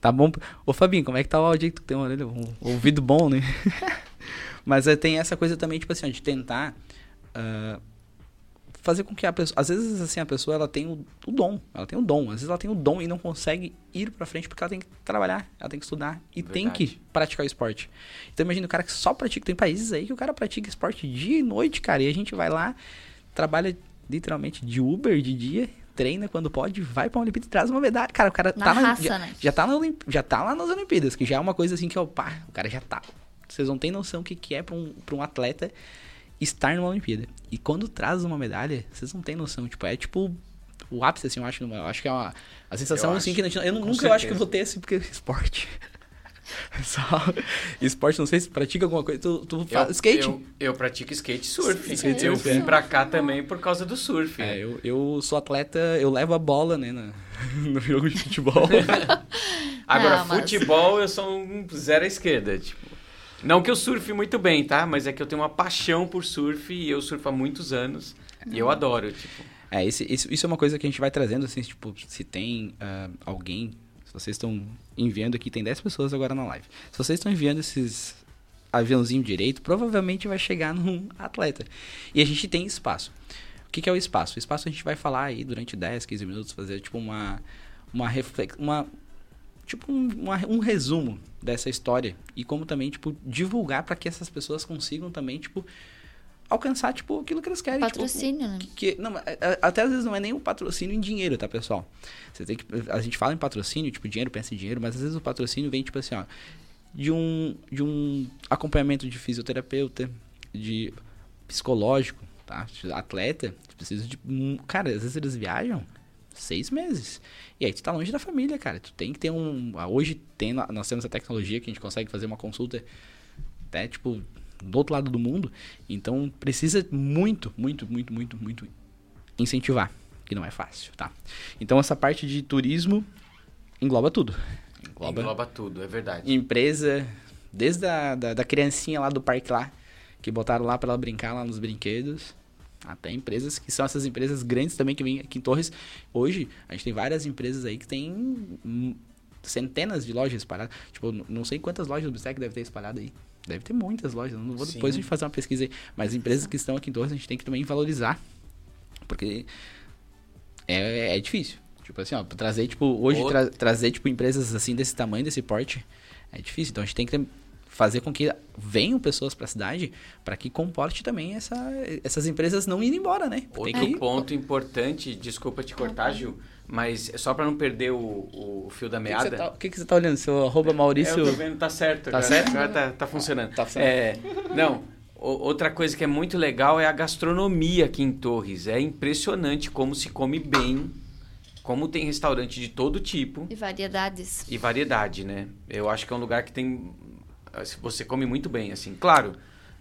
tá bom. Ô, Fabinho, como é que tá o áudio aí que tu tem uma orelha, um ouvido bom, né? (laughs) Mas é, tem essa coisa também, tipo assim, ó, de tentar ah, fazer com que a pessoa. Às vezes, assim, a pessoa ela tem o, o dom. Ela tem o dom. Às vezes ela tem o dom e não consegue ir pra frente porque ela tem que trabalhar, ela tem que estudar e tem Verdade. que praticar o esporte. Então imagina o cara que só pratica. Tem países aí que o cara pratica esporte dia e noite, cara. E a gente vai lá, trabalha literalmente de Uber de dia, treina quando pode, vai pra Olimpíada e traz uma medalha. Cara, o cara Na tá na, raça, já, né? já tá na Olimp- já tá lá nas Olimpíadas, que já é uma coisa assim que é o pá, o cara já tá. Vocês não têm noção o que, que é pra um, pra um atleta estar numa Olimpíada. E quando traz uma medalha, vocês não têm noção. Tipo, é tipo o ápice, assim, eu acho. Eu acho que é uma a sensação Eu assim acho. que eu nunca eu acho que certeza. eu vou ter esse porque (laughs) esporte. (laughs) Só esporte, não sei se pratica alguma coisa. Tu, tu faz skate? Eu, eu pratico skate e surf. Skate eu surf, vim é. pra cá também por causa do surf. É, eu, eu sou atleta, eu levo a bola, né, na- (laughs) no jogo de futebol. Agora, Não, mas- futebol eu sou um zero à esquerda, tipo. Não que eu surfe muito bem, tá? Mas é que eu tenho uma paixão por surf e eu surfo há muitos anos. E eu adoro, tipo. É, esse, esse- isso é uma coisa que a gente vai trazendo, assim, tipo, se tem ah, alguém, se vocês estão enviando aqui, tem 10 pessoas agora na live. Se vocês estão enviando esses aviãozinho direito, provavelmente vai chegar num atleta. E a gente tem espaço. O que, que é o espaço? O espaço a gente vai falar aí durante 10, 15 minutos, fazer tipo uma, uma reflex, uma tipo um, uma- um resumo dessa história e como também tipo divulgar para que essas pessoas consigam também tipo alcançar tipo aquilo que eles querem tipo, Patrocínio, né? que não, a- a- até às vezes não é nem o patrocínio em dinheiro, tá, pessoal? Você tem que a gente fala em patrocínio, tipo, dinheiro pensa em dinheiro, mas às vezes o patrocínio vem tipo assim, ó, de um de um acompanhamento de fisioterapeuta, de psicológico, tá? Atleta, precisa de um, cara, às vezes eles viajam seis meses. E aí tu tá longe da família, cara. Tu tem que ter um. Hoje tem, nós temos a tecnologia que a gente consegue fazer uma consulta até, tipo, do outro lado do mundo. Então precisa muito, muito, muito, muito, muito incentivar. Que não é fácil, tá? Então essa parte de turismo engloba tudo. Engloba, Engloba tudo, é verdade. empresa, desde a da, da criancinha lá do parque lá, que botaram lá pra ela brincar lá nos brinquedos, até empresas que são essas empresas grandes também que vêm aqui em Torres. Hoje, a gente tem várias empresas aí que tem centenas de lojas espalhadas. Tipo, não sei quantas lojas do Bistec deve ter espalhado aí. Deve ter muitas lojas. Não vou Sim. depois a gente fazer uma pesquisa aí. Mas empresas que estão aqui em Torres, a gente tem que também valorizar. Porque é, é difícil. Tipo assim, ó, trazer, tipo, hoje tra- trazer, tipo, empresas assim desse tamanho, desse porte, é difícil. Então a gente tem que fazer com que venham pessoas pra cidade para que comporte também essa, essas empresas não irem embora, né? Tem Outro que ponto importante, desculpa te cortar, Gil, mas é só pra não perder o, o fio da meada. tá- O que, que você tá olhando? Seu arroba Maurício. É, eu tô vendo, tá certo. Tá agora, certo? Agora tá, tá funcionando. Tá funcionando. É, não, outra coisa que é muito legal é a gastronomia aqui em Torres. É impressionante como se come bem, como tem restaurante de todo tipo E variedades. e variedade, né? Eu acho que é um lugar que tem... Você come muito bem, assim. Claro,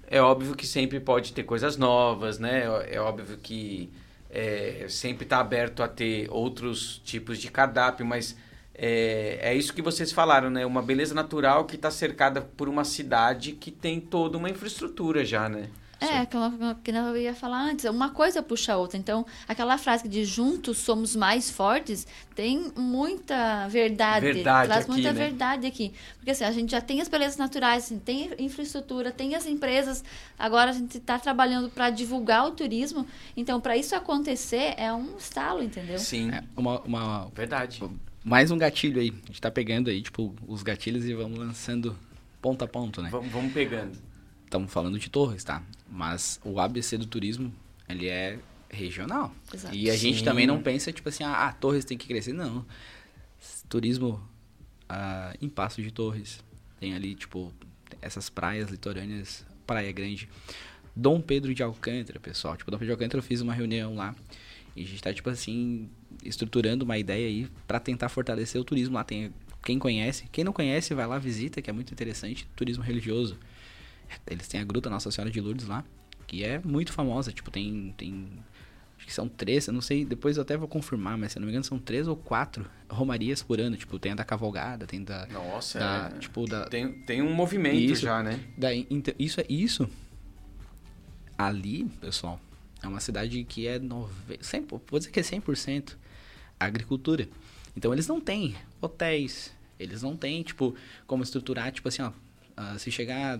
é óbvio que sempre pode ter coisas novas, né? É óbvio que é, sempre está aberto a ter outros tipos de cardápio, mas é, é isso que vocês falaram, né? Uma beleza natural que está cercada por uma cidade que tem toda uma infraestrutura já, né? É, aquela que eu ia falar antes, uma coisa puxa a outra. Então, aquela frase de juntos somos mais fortes tem muita verdade. Verdade traz aqui, muita né? verdade aqui. Porque assim, a gente já tem as belezas naturais, assim, tem infraestrutura, tem as empresas. Agora a gente está trabalhando para divulgar o turismo. Então, para isso acontecer, é um estalo, entendeu? Sim, É, uma, uma, verdade. mais um gatilho aí. A gente tá pegando aí, tipo, os gatilhos e vamos lançando ponto a ponto, né? Vamos, vamos pegando. Estamos falando de Torres, tá? Mas o ABC do turismo, ele é regional. Exato. E a gente Sim. também não pensa, tipo assim, ah, Torres tem que crescer. Não. Turismo ah, em Passo de Torres. Tem ali, tipo, essas praias litorâneas, Praia Grande. Dom Pedro de Alcântara, pessoal. Tipo, Dom Pedro de Alcântara eu fiz uma reunião lá. E a gente tá, tipo assim, estruturando uma ideia aí para tentar fortalecer o turismo lá. Tem quem conhece, quem não conhece, vai lá, visita, que é muito interessante. Turismo religioso. Eles têm a Gruta Nossa Senhora de Lourdes lá, que é muito famosa. Tipo, tem, tem acho que são três, eu não sei, depois eu até vou confirmar, mas se eu não me engano são três ou quatro romarias por ano. Tipo, tem a da cavalgada, tem da. Nossa, da, é. tipo, da, Tem, tem um movimento Isso. já, né? então, isso é isso. Ali, pessoal, é uma cidade que é nove, 100, vou dizer que é 100% agricultura. Então eles não têm hotéis, eles não têm, tipo, como estruturar, tipo assim, ó, ah, se chegar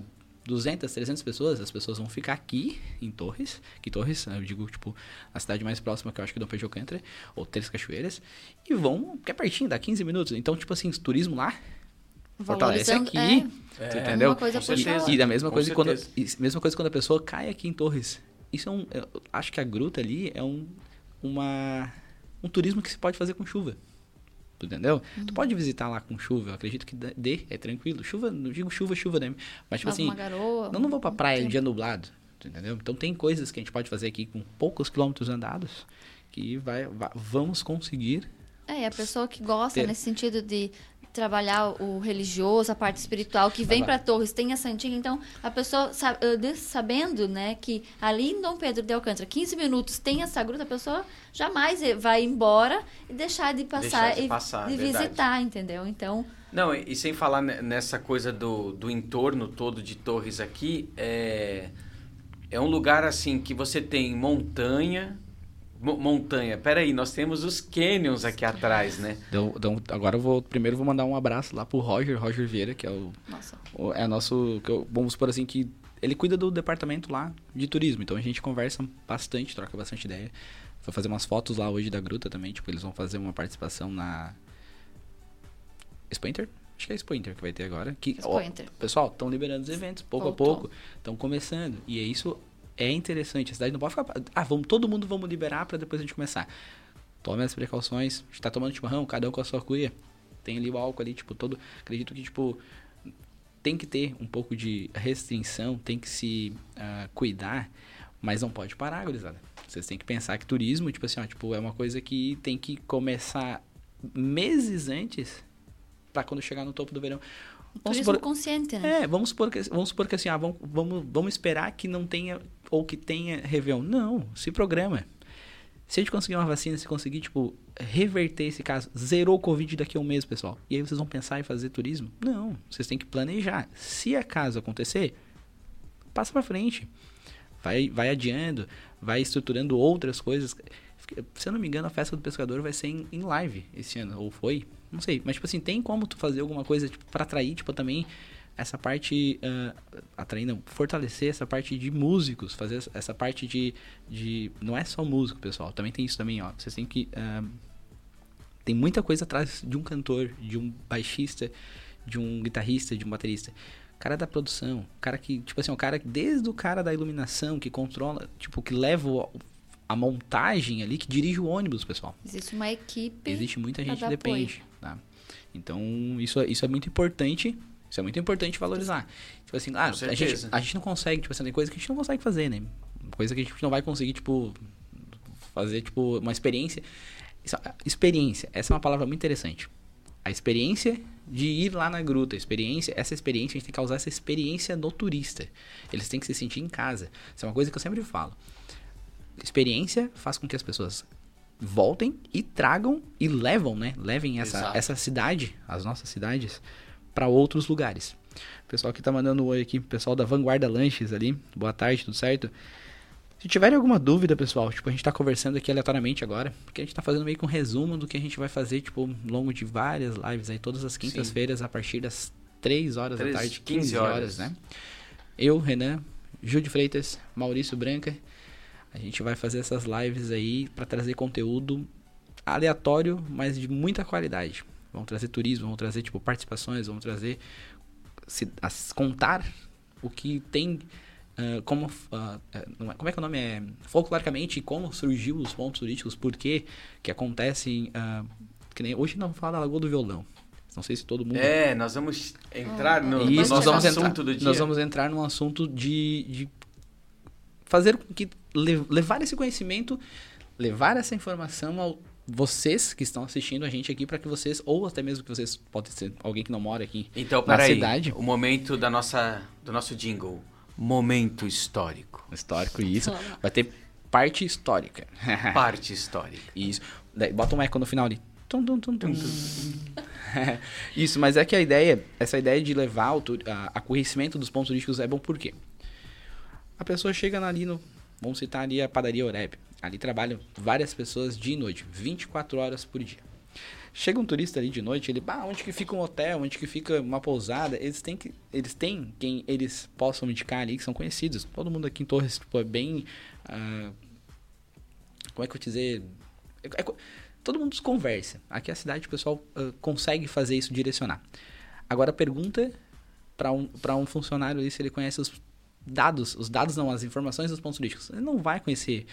200, 300 pessoas, as pessoas vão ficar aqui em Torres, que Torres, eu digo, tipo, a cidade mais próxima que eu acho que é Dom Pedro Alcântara, ou Três Cachoeiras, e vão, que é pertinho, dá 15 minutos. Então, tipo assim, turismo lá fortalece aqui, é, É, entendeu? outra. E da mesma Com coisa quando certeza. e mesma coisa quando a pessoa cai aqui em Torres. Isso é um, eu acho que a gruta ali é um uma um turismo que se pode fazer com chuva. Tu entendeu? Uhum. Tu pode visitar lá com chuva, eu acredito que dê- é tranquilo. Chuva, não digo chuva, chuva, né? Mas tipo Mas assim, garoa. não, não vou pra praia dia nublado, entendeu? Então tem coisas que a gente pode fazer aqui com poucos quilômetros andados que vai, vai- vamos conseguir É, e a pessoa que gosta Ter- nesse sentido de trabalhar o religioso, a parte espiritual, que vem para Torres, tem essa antiga, então a pessoa eh, sabendo, né, que ali em Dom Pedro de Alcântara, 15 minutos tem essa gruta, a pessoa jamais vai embora e deixar de passar Deixar de e passar, de verdade. visitar, entendeu? Então, Não, e e sem falar ne- nessa coisa do, do entorno todo de Torres aqui, é, é um lugar assim que você tem montanha. Mo- montanha, peraí, nós temos os canyons aqui atrás, né? Então, então, agora eu vou primeiro vou mandar um abraço lá pro Roger, Roger Vieira, que é o nossa, O- É nosso. que eu- Vamos supor assim que. Ele cuida do departamento lá de turismo. Então a gente conversa bastante, troca bastante ideia. Vou fazer umas fotos lá hoje da gruta também. Tipo, eles vão fazer uma participação na. Expointer? Acho que é Expointer que vai ter agora. Que, ó, pessoal, estão liberando os eventos pouco Voltou. a pouco. Estão começando. E é isso é interessante. A cidade não pode ficar. Ah, vamos, todo mundo vamos liberar para depois a gente começar. Tome as precauções. A gente tá tomando chimarrão, cada um com a sua cuia. Tem ali o álcool ali, tipo, todo. Acredito que, tipo, tem que ter um pouco de restrição, tem que se ah, cuidar, mas não pode parar, gurizada. Vocês têm que pensar que turismo, tipo assim, ó, tipo, é uma coisa que tem que começar meses antes para quando chegar no topo do verão. Vamos turismo supor, consciente, né? é, vamos supor que, vamos supor que assim, ah, vamos, vamos, vamos esperar que não tenha, ou que tenha Réveillon. Não, se programa. Se a gente conseguir uma vacina, se conseguir, tipo, reverter esse caso, zerou o Covid daqui a um mês, pessoal. E aí vocês vão pensar em fazer turismo? Não, vocês têm que planejar. Se acaso acontecer, passa pra frente. Vai, vai adiando, vai estruturando outras coisas. Se eu não me engano, a festa do pescador vai ser em, em live esse ano, ou foi? Não sei, mas tipo assim, tem como tu fazer alguma coisa tipo, para atrair, tipo, também essa parte, atrair, não, fortalecer essa parte de músicos, fazer essa- parte de, de, não é só músico, pessoal, também tem isso também, ó, vocês têm que, ah, tem muita coisa atrás de um cantor, de um baixista, de um guitarrista, de um baterista. Cara da produção, cara que, tipo assim, o cara desde o cara da iluminação, que controla, tipo, que leva o- a montagem ali, que dirige o ônibus, pessoal. Existe uma equipe. Existe muita gente que depende, tá? Então, isso, é- isso é muito importante. Isso é muito importante valorizar. Tipo assim, ah, a gente, a gente não consegue, tipo assim, tem coisa que a gente não consegue fazer, né? Coisa que a gente não vai conseguir, tipo, fazer, tipo, uma experiência. Isso- experiência, essa é uma palavra muito interessante. A experiência de ir lá na gruta, a experiência, essa experiência, a gente tem que causar essa experiência no turista. Eles têm que se sentir em casa. Isso é uma coisa que eu sempre falo. Experiência faz com que as pessoas voltem e tragam e levam, né? Levem essa, Exato. essa cidade, as nossas cidades, para outros lugares. O pessoal que tá mandando um oi aqui, pessoal da Vanguarda Lanches ali. Boa tarde, tudo certo? Se tiverem alguma dúvida, pessoal, tipo, a gente tá conversando aqui aleatoriamente agora, porque a gente tá fazendo meio que um resumo do que a gente vai fazer, tipo, ao longo de várias lives aí, todas as quintas-feiras, a partir das 3 horas Três, da tarde, 15 15 horas, horas. né? Eu, Renan, Júlio Freitas, Maurício Branca, a gente vai fazer essas lives aí para trazer conteúdo aleatório, mas de muita qualidade. Vamos trazer turismo, vamos trazer tipo participações, vamos trazer se, as- contar o que tem ah, como é- como é que o nome é folcloricamente como surgiu os pontos turísticos, por que que acontecem ah, que nem hoje não fala da Lagoa do Violão. Não sei se todo mundo É, nós vamos entrar no, no isso, nós vamos, assunto entrar, do dia. nós vamos entrar num assunto de, de fazer com que le- levar esse conhecimento levar essa informação ao vocês que estão assistindo a gente aqui para que vocês ou até mesmo que vocês pode ser alguém que não mora aqui Então, na peraí. cidade O momento da nossa, do nosso jingle. Momento histórico. histórico isso vai ter parte histórica (laughs) Parte histórica. isso Daí, bota um eco no final ali Tum, tum, tum, tum. (laughs) isso mas é que a ideia essa ideia de levar o a, a conhecimento dos pontos turísticos é bom por quê a pessoa chega ali no vamos citar ali a padaria Oreb ali trabalham várias pessoas dia e noite 24 horas por dia Chega um turista ali de noite, ele, bah, onde que fica um hotel, onde que fica uma pousada, eles têm que eles têm quem eles possam indicar ali que são conhecidos. Todo mundo aqui em Torres tipo, é bem ah, como é que eu dizer? É- é todo mundo conversa. Aqui a cidade o pessoal ah, consegue fazer isso direcionar. Agora pergunta para um um funcionário ali se ele conhece os dados, os dados não, as informações dos pontos turísticos. Ele não vai conhecer.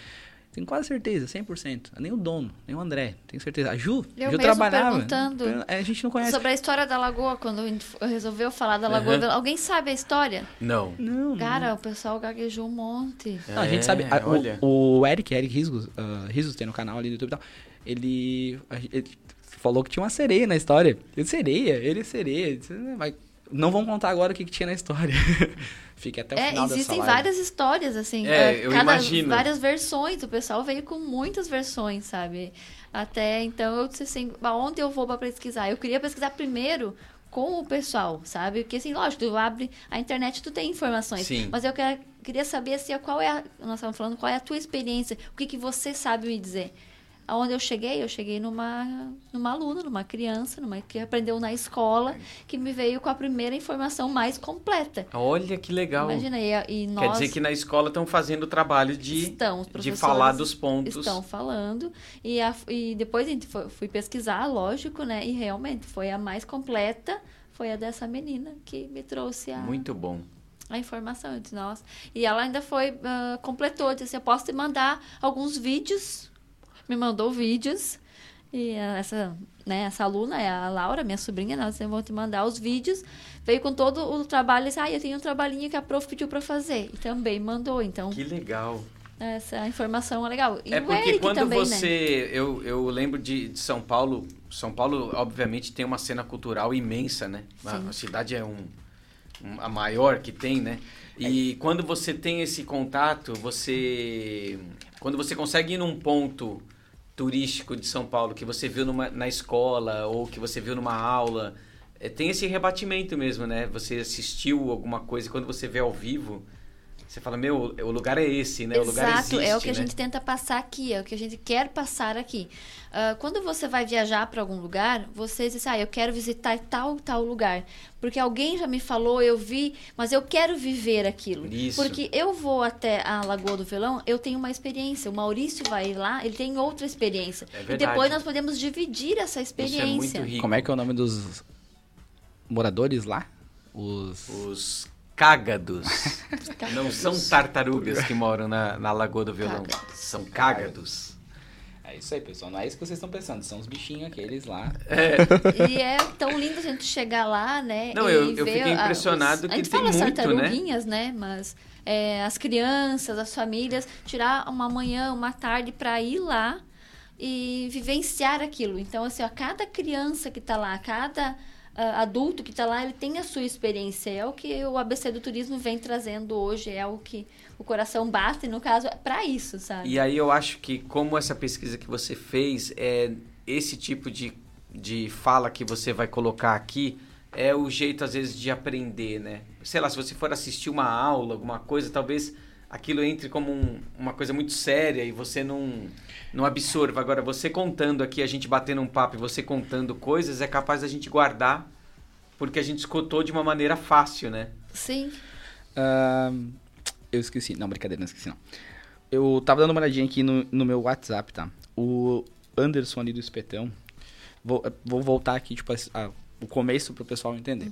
Tenho quase certeza, 100%. Nem o dono, nem o André, tenho certeza. A Ju, Eu Ju trabalhava. perguntando É, A gente não conhece. Sobre a história da lagoa, quando resolveu falar da lagoa. Aham. Alguém sabe a história? Não. Não, não. Cara, o pessoal gaguejou um monte. Não, a gente É, sabe. a- o- olha. o, Eric, Eric Risos, ah, Risos tem no canal ali do YouTube e tal. Ele, ele falou que tinha uma sereia na história. Eu sereia, ele é sereia. Disse, "Ah, Mas não vamos contar agora o que, que tinha na história. (laughs) Fique até o É, final existem várias histórias, assim. É, eh, eu imagino. Várias versões. O pessoal veio com muitas versões, sabe? Até então eu disse assim, aonde eu vou para pesquisar? Eu queria pesquisar primeiro com o pessoal, sabe? Porque assim, lógico, tu abre a internet, tu tem informações. Sim. Mas eu quero- queria saber assim, qual é a, nós estávamos falando, qual é a tua experiência, o que, que você sabe me dizer. Aonde eu cheguei, eu cheguei numa, numa aluna, numa criança, numa que aprendeu na escola, que me veio com a primeira informação mais completa. Olha que legal. Imagina, e, e nós Quer dizer que na escola estão fazendo o trabalho de, estão, os de professores falar dos pontos. Estão falando. E, a- e depois a gente foi, fui pesquisar, lógico, né? E realmente foi a mais completa, foi a dessa menina que me trouxe a, Muito bom. a informação. Disse, nossa. E ela ainda foi, ah, completou, disse, eu posso te mandar alguns vídeos. Me mandou vídeos. E ah, essa, né, essa aluna é a Laura, minha sobrinha, né? Ela disse, eu vou te mandar os vídeos. Veio com todo o trabalho, disse, ah, eu tenho um trabalhinho que a prof pediu pra fazer. E também mandou, então Que legal. essa informação é legal. E é porque Eric quando também, né? você. Eu, eu lembro de, de São Paulo. São Paulo, obviamente, tem uma cena cultural imensa, né? A, a cidade é um, um- a maior que tem, né? E quando você tem esse contato, você. Quando você consegue ir num ponto turístico de São Paulo que você viu numa, na escola ou que você viu numa aula, é, tem esse rebatimento mesmo, né? Você assistiu alguma coisa e quando você vê ao vivo, você fala, meu, o lugar é esse, né? o lugar Exato, existe, é o que a né? gente tenta passar aqui, é o que a gente quer passar aqui. Ah, quando você vai viajar para algum lugar, você diz, ah, eu quero visitar tal, tal lugar. Porque alguém já me falou, eu vi, mas eu quero viver aquilo. Isso. Porque eu vou até a Lagoa do Velão, eu tenho uma experiência. O Maurício vai lá, ele tem outra experiência. É e depois nós podemos dividir essa Isso é experiência. muito rico. Como é que é o nome dos moradores lá? Os. Os cágados. Não são tartarugas que moram na, na Lagoa do Violão. Cágados. São cágados. É isso aí, pessoal. Não é isso que vocês estão pensando. São os bichinhos aqueles lá. E é tão lindo a gente chegar lá, né? Não, e eu- eu fiquei a- impressionado os- que A gente tem fala as muito, né? tartaruguinhas, né? Mas é, as crianças, as famílias, tirar uma manhã, uma tarde para ir lá e vivenciar aquilo. Então, assim, ó, cada criança que tá lá, cada adulto que tá lá, ele tem a sua experiência. É o que o ABC do Turismo vem trazendo hoje, é o que o coração bate, no caso, para isso, sabe? E aí eu acho que como essa pesquisa que você fez, é esse tipo de, de fala que você vai colocar aqui, é o jeito, às vezes, de aprender, né? Sei lá, se você for assistir uma aula, alguma coisa, talvez aquilo entre como um- uma coisa muito séria e você não, não absorva. Agora, você contando aqui, a gente batendo um papo e você contando coisas, é capaz da gente guardar, porque a gente escutou de uma maneira fácil, né? Sim. Ahn, eu esqueci. Não, brincadeira, não esqueci não. Eu tava dando uma olhadinha aqui no, no meu WhatsApp, tá? O Anderson ali do Espetão. Vou, vou voltar aqui, tipo, a- a- o começo pro pessoal entender. A,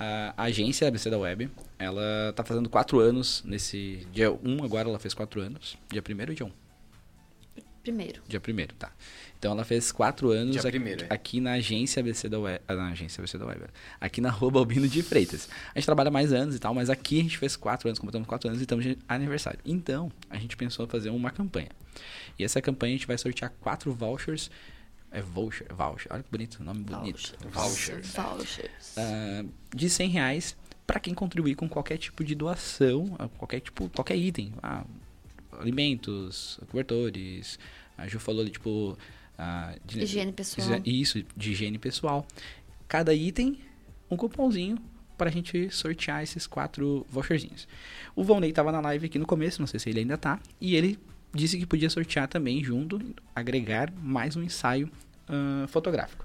a agência ABC da Web, ela tá fazendo quatro anos nesse dia 1, agora ela fez quatro anos. Dia 1 ou dia 1? primeiro. Dia 1 tá. Então ela fez quatro anos Dia aqui, primeiro, é. aqui na agência ABC da Web. ah, Na agência ABC da Web. Aqui na Rua Balbino de Freitas. A gente trabalha mais anos e tal, mas aqui a gente fez quatro anos, completamos quatro anos e estamos de aniversário. Então, a gente pensou em fazer uma campanha. E essa campanha a gente vai sortear quatro vouchers. É voucher, voucher. Olha que bonito, nome bonito. Vouchers. Vouchers. Ah, de 100 reais para quem contribuir com qualquer tipo de doação, ah, qualquer tipo, qualquer item, ah, alimentos, cobertores. A Ju falou ali tipo ah, de- Higiene pessoal. Isso, de higiene pessoal. Cada item um cupomzinho para a gente sortear esses quatro voucherzinhos. O Volney estava na live aqui no começo, não sei se ele ainda tá, e ele disse que podia sortear também junto, agregar mais um ensaio ah, fotográfico.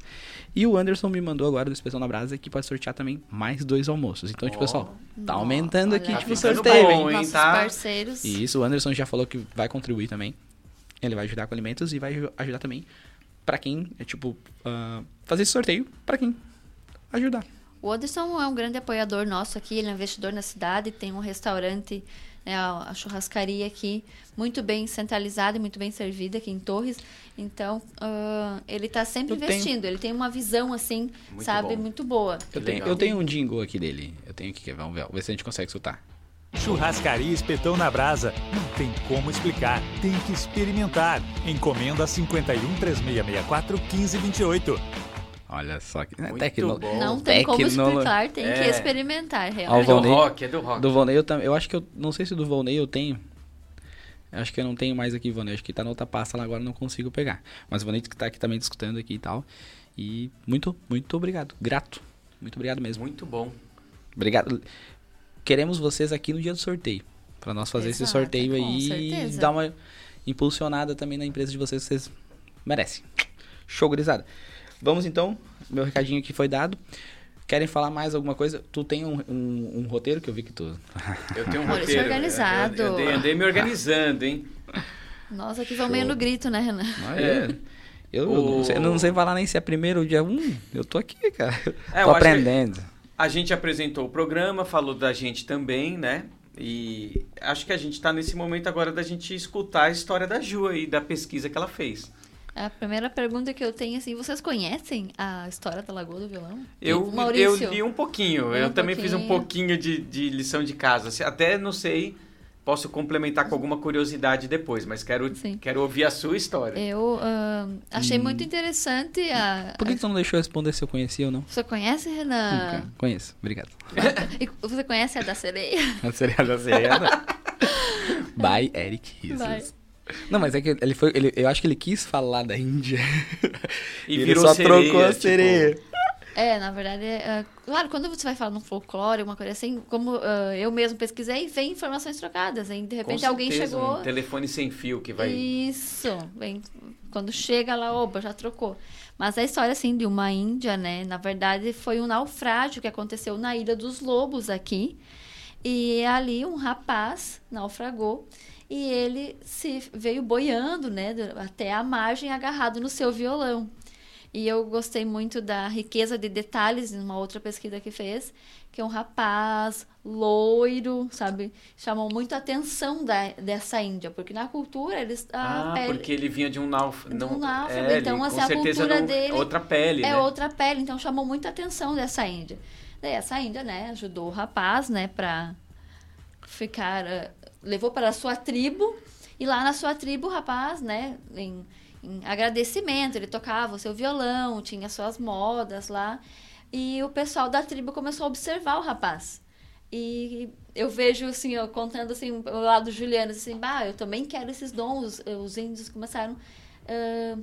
E o Anderson me mandou agora do Inspeção na Brasa que pode sortear também mais dois almoços. Então, tipo, Ó. pessoal, tá aumentando olha aqui, aí. tipo, o Tá sorteio, bom, hein? Nossos tá? parceiros. E isso, o Anderson já falou que vai contribuir também. Ele vai ajudar com alimentos e vai aju- ajudar também pra quem, é tipo, ah, fazer esse sorteio pra quem ajudar. O Anderson é um grande apoiador nosso aqui, ele é investidor na cidade, tem um restaurante, né, a, a churrascaria aqui, muito bem centralizada e muito bem servida aqui em Torres. Então, ah, ele está sempre Eu tenho- investindo, ele tem uma visão, assim, Muito sabe, bom. muito boa. Eu tenho, eu tenho um jingle aqui dele. Eu tenho aqui, vamos ver, vamos ver se a gente consegue soltar. Churrascaria Espetão na Brasa. Não tem como explicar, tem que experimentar. Encomenda 51 3664 1528. Olha só que. Muito tecno- bom. Não tem como Tecnolo- explicar, tem que É. experimentar, Ao É realmente. do rock, é do rock. Do Volney eu também. Eu acho que eu. Não sei se do Volney eu tenho. Eu Acho que eu não tenho mais aqui, Volney. Acho que tá na outra pasta lá agora, eu não consigo pegar. Mas o Volney que tá aqui também discutindo aqui e tal. E muito, muito obrigado. Grato. Muito obrigado mesmo. Muito bom. Obrigado. Queremos vocês aqui no dia do sorteio. Pra nós fazer esse Exato, sorteio com aí e certeza. dar uma impulsionada também na empresa de vocês, vocês merecem. Show, gurizada. Vamos então. Meu recadinho aqui foi dado. Querem falar mais alguma coisa? Tu tem um, um- um roteiro que eu vi que tu. Eu tenho um Olha, roteiro. isso é organizado. Eu, eu andei, andei me organizando, hein? Nós aqui vamos meio no grito, né, Renan? Ah, É. Eu, eu O- não sei, eu não sei falar nem se é primeiro ou dia um. Eu tô aqui, cara. É, eu tô que- aprendendo. A gente apresentou o programa, falou da gente também, né? E acho que a gente tá nesse momento agora da gente escutar a história da Ju aí, da pesquisa que ela fez. A primeira pergunta que eu tenho, assim, vocês conhecem a história da Lagoa do Violão? Eu, Maurício. eu li um pouquinho, Li eu um também fiz um pouquinho. pouquinho de, de lição de casa. assim, Até não sei, posso complementar com alguma curiosidade depois, mas quero, Sim. quero ouvir a sua história. Eu ah, achei muito interessante a... Por que, tu não deixou eu responder se eu conhecia ou não? Você conhece, Renan? Nunca. Conheço, obrigado. E você conhece a da sereia? (laughs) A sereia da sereia. (laughs) By Eric Risos. Não, mas é que ele foi. Ele, eu acho que ele quis falar da Índia. (laughs) E ele virou só sereia, trocou a tipo, sereia. É, na verdade, é, é, claro, quando você vai falar no folclore, uma coisa assim, como ah, eu mesmo pesquisei, vem informações trocadas, hein? De Com repente alguém certeza, chegou... Um telefone sem fio que vai. Isso, vem, quando chega lá, opa, já trocou. Mas a história, assim, de uma índia, né? Na verdade, foi um naufrágio que aconteceu na Ilha dos Lobos, aqui. E ali um rapaz naufragou e ele se veio boiando, né? Até a margem, agarrado no seu violão. E eu gostei muito da riqueza de detalhes em uma outra pesquisa que fez, que é um rapaz loiro, sabe? Chamou muito a atenção da, dessa Índia, porque na cultura eles a ah, pele porque ele vinha de um náufrago. De um náufrago, é, então, assim, a cultura não- dele outra pele, é né? outra pele, então chamou muito a atenção dessa Índia. Daí essa Índia, né, ajudou o rapaz, né, para ficar, eh, levou para a sua tribo e lá na sua tribo o rapaz, né, em, em agradecimento, ele tocava o seu violão, tinha suas modas lá e o pessoal da tribo começou a observar o rapaz. E eu vejo, assim, eu contando, assim, o lado Juliano, assim, bah, eu também quero esses dons. Os índios começaram a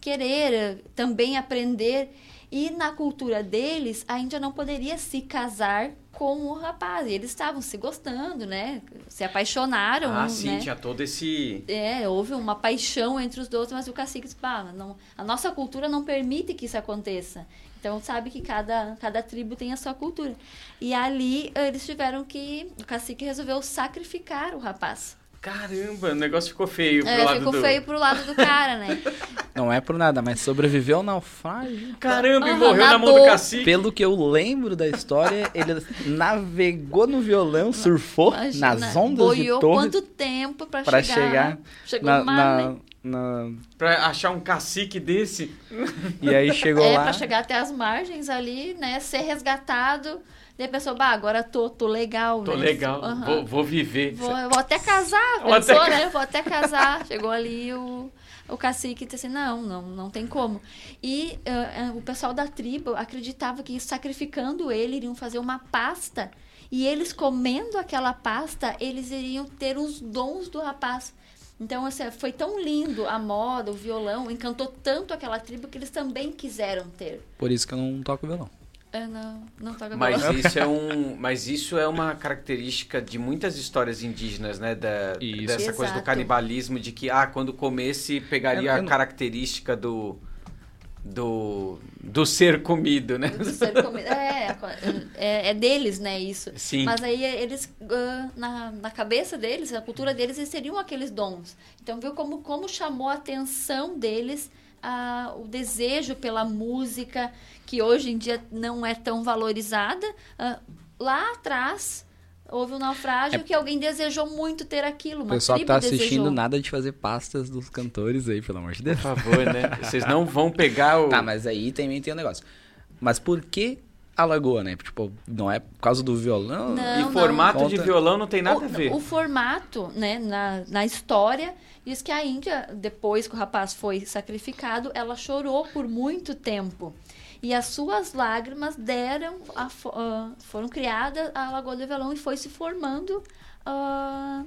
querer eh, também aprender. E na cultura deles, a Índia não poderia se casar com o rapaz. E eles estavam se gostando, né? Se apaixonaram, Ah, sim, né? tinha todo esse. É, houve uma paixão entre os dois, mas o cacique disse, pá, não, a nossa cultura não permite que isso aconteça. Então, sabe que cada, cada tribo tem a sua cultura. E ali, eles tiveram que... O cacique resolveu sacrificar o rapaz. Caramba, o negócio ficou feio pro É, lado ficou do. feio pro lado do cara, né? (laughs) Não é por nada, mas sobreviveu ao naufrágio. Caramba, e Aham, morreu na mão do nadou. cacique. Pelo que eu lembro da história, ele navegou no violão, surfou Imagina, nas ondas boiou de torre quanto tempo pra, pra chegar? chegar Chegou na, no mar, na, né? Na- Pra achar um cacique desse. (laughs) E aí chegou é, lá. pra chegar até as margens ali, né? Ser resgatado. Daí a pessoa, bah, agora tô, tô legal, Tô né? legal, Aham. vou, vou viver. Vou, eu vou até casar, Vou até pensou, ca- né? Vou até casar. (laughs) Chegou ali o, o cacique e disse assim, não, não, não tem como. E ah, o pessoal da tribo acreditava que sacrificando ele, iriam fazer uma pasta. E eles comendo aquela pasta, eles iriam ter os dons do rapaz. Então, assim, foi tão lindo a moda, o violão, encantou tanto aquela tribo que eles também quiseram ter. Por isso que eu não toco violão. Eu não, não toca Mas violão. (laughs) isso, é um, mas isso é uma característica de muitas histórias indígenas, né? Da, Isso. dessa coisa do Exato. canibalismo, de que, ah, quando comesse, pegaria Eu- eu a não- característica do, do, do ser comido, né? Do ser comi- É, é, é deles, né, isso. Sim. Mas aí eles, ah, na, na cabeça deles, na cultura deles, eles seriam aqueles dons. Então, viu como, como chamou a atenção deles ah, o desejo pela música, que hoje em dia não é tão valorizada. Ah, lá atrás, houve um naufrágio que alguém desejou muito ter aquilo. É. O pessoal tá assistindo desejou. nada de fazer pastas dos cantores aí, pelo amor de Deus. Por favor, né? Vocês não vão pegar o. Tá, mas aí também tem um negócio. Mas por que a lagoa, né? Tipo, não é por causa do violão? Não. e formato não. de violão não tem nada o, a ver. O formato, né, na, na história, diz que a Índia, depois que o rapaz foi sacrificado, ela chorou por muito tempo. E as suas lágrimas deram, a ah, foram criadas a Lagoa do Violão e foi se formando ah,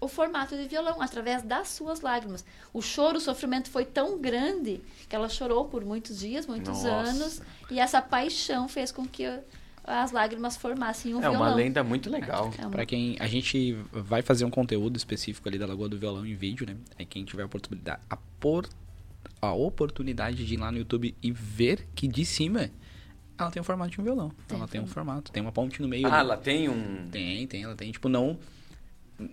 o formato de violão, através das suas lágrimas. O choro, o sofrimento foi tão grande que ela chorou por muitos dias, muitos Nossa. anos, e essa paixão fez com que as lágrimas formassem um É violão. uma lenda muito legal. É uma- Pra quem a gente vai fazer um conteúdo específico ali da Lagoa do Violão em vídeo, né? É quem tiver a oportunidade, a, por, a oportunidade de ir lá no YouTube e ver que de cima ela tem o formato de um violão. Tem ela tem um formato. tem uma ponte no meio. Ah, ali. ela tem um. Tem, tem, ela tem, tipo, não.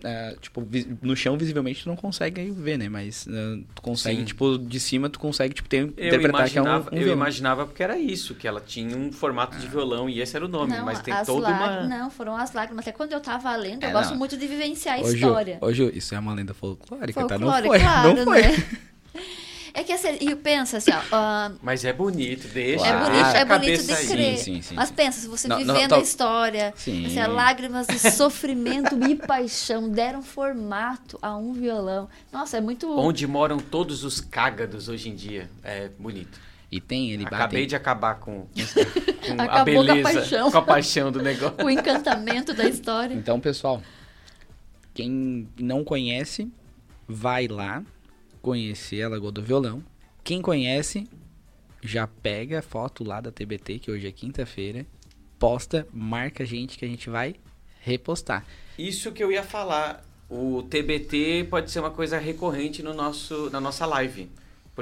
é, tipo, no chão visivelmente tu não consegue ver, né? Mas é, tu consegue, Sim. tipo, de cima tu consegue, tipo, ter, Eu interpretar que é um, imaginava, um eu violão. imaginava porque era isso, que ela tinha um formato de violão e esse era o nome, Não, mas tem as toda uma. Não, foram as lágrimas. Até quando eu tava lendo, eu É, gosto não. muito de vivenciar a Ô, Ju, história. ô, Ju, isso é uma lenda folclórica, tá? Não foi, (laughs) claro, não foi. né? (laughs) É que assim, e pensa assim, ó, ah, Mas é bonito, deixa. é bonito, deixa é bonito de crer. Sim, sim, sim, Mas pensa, se você Não, não, vivendo tal- a história, Sim. assim, lágrimas de (laughs) sofrimento e paixão deram formato a um violão. Nossa, é muito. Onde moram todos os cágados hoje em dia. É bonito. E tem, ele Acabei bate. de acabar com, com a Acabou com a beleza, paixão. com a paixão do negócio. (laughs) O encantamento da história. Então, pessoal, quem não conhece, vai lá conhecer a Lagoa do Violão. Quem conhece, já pega a foto lá da TBT, que hoje é quinta-feira, posta, marca a gente que a gente vai repostar. Isso que eu ia falar. O TBT pode ser uma coisa recorrente no nosso, na nossa live.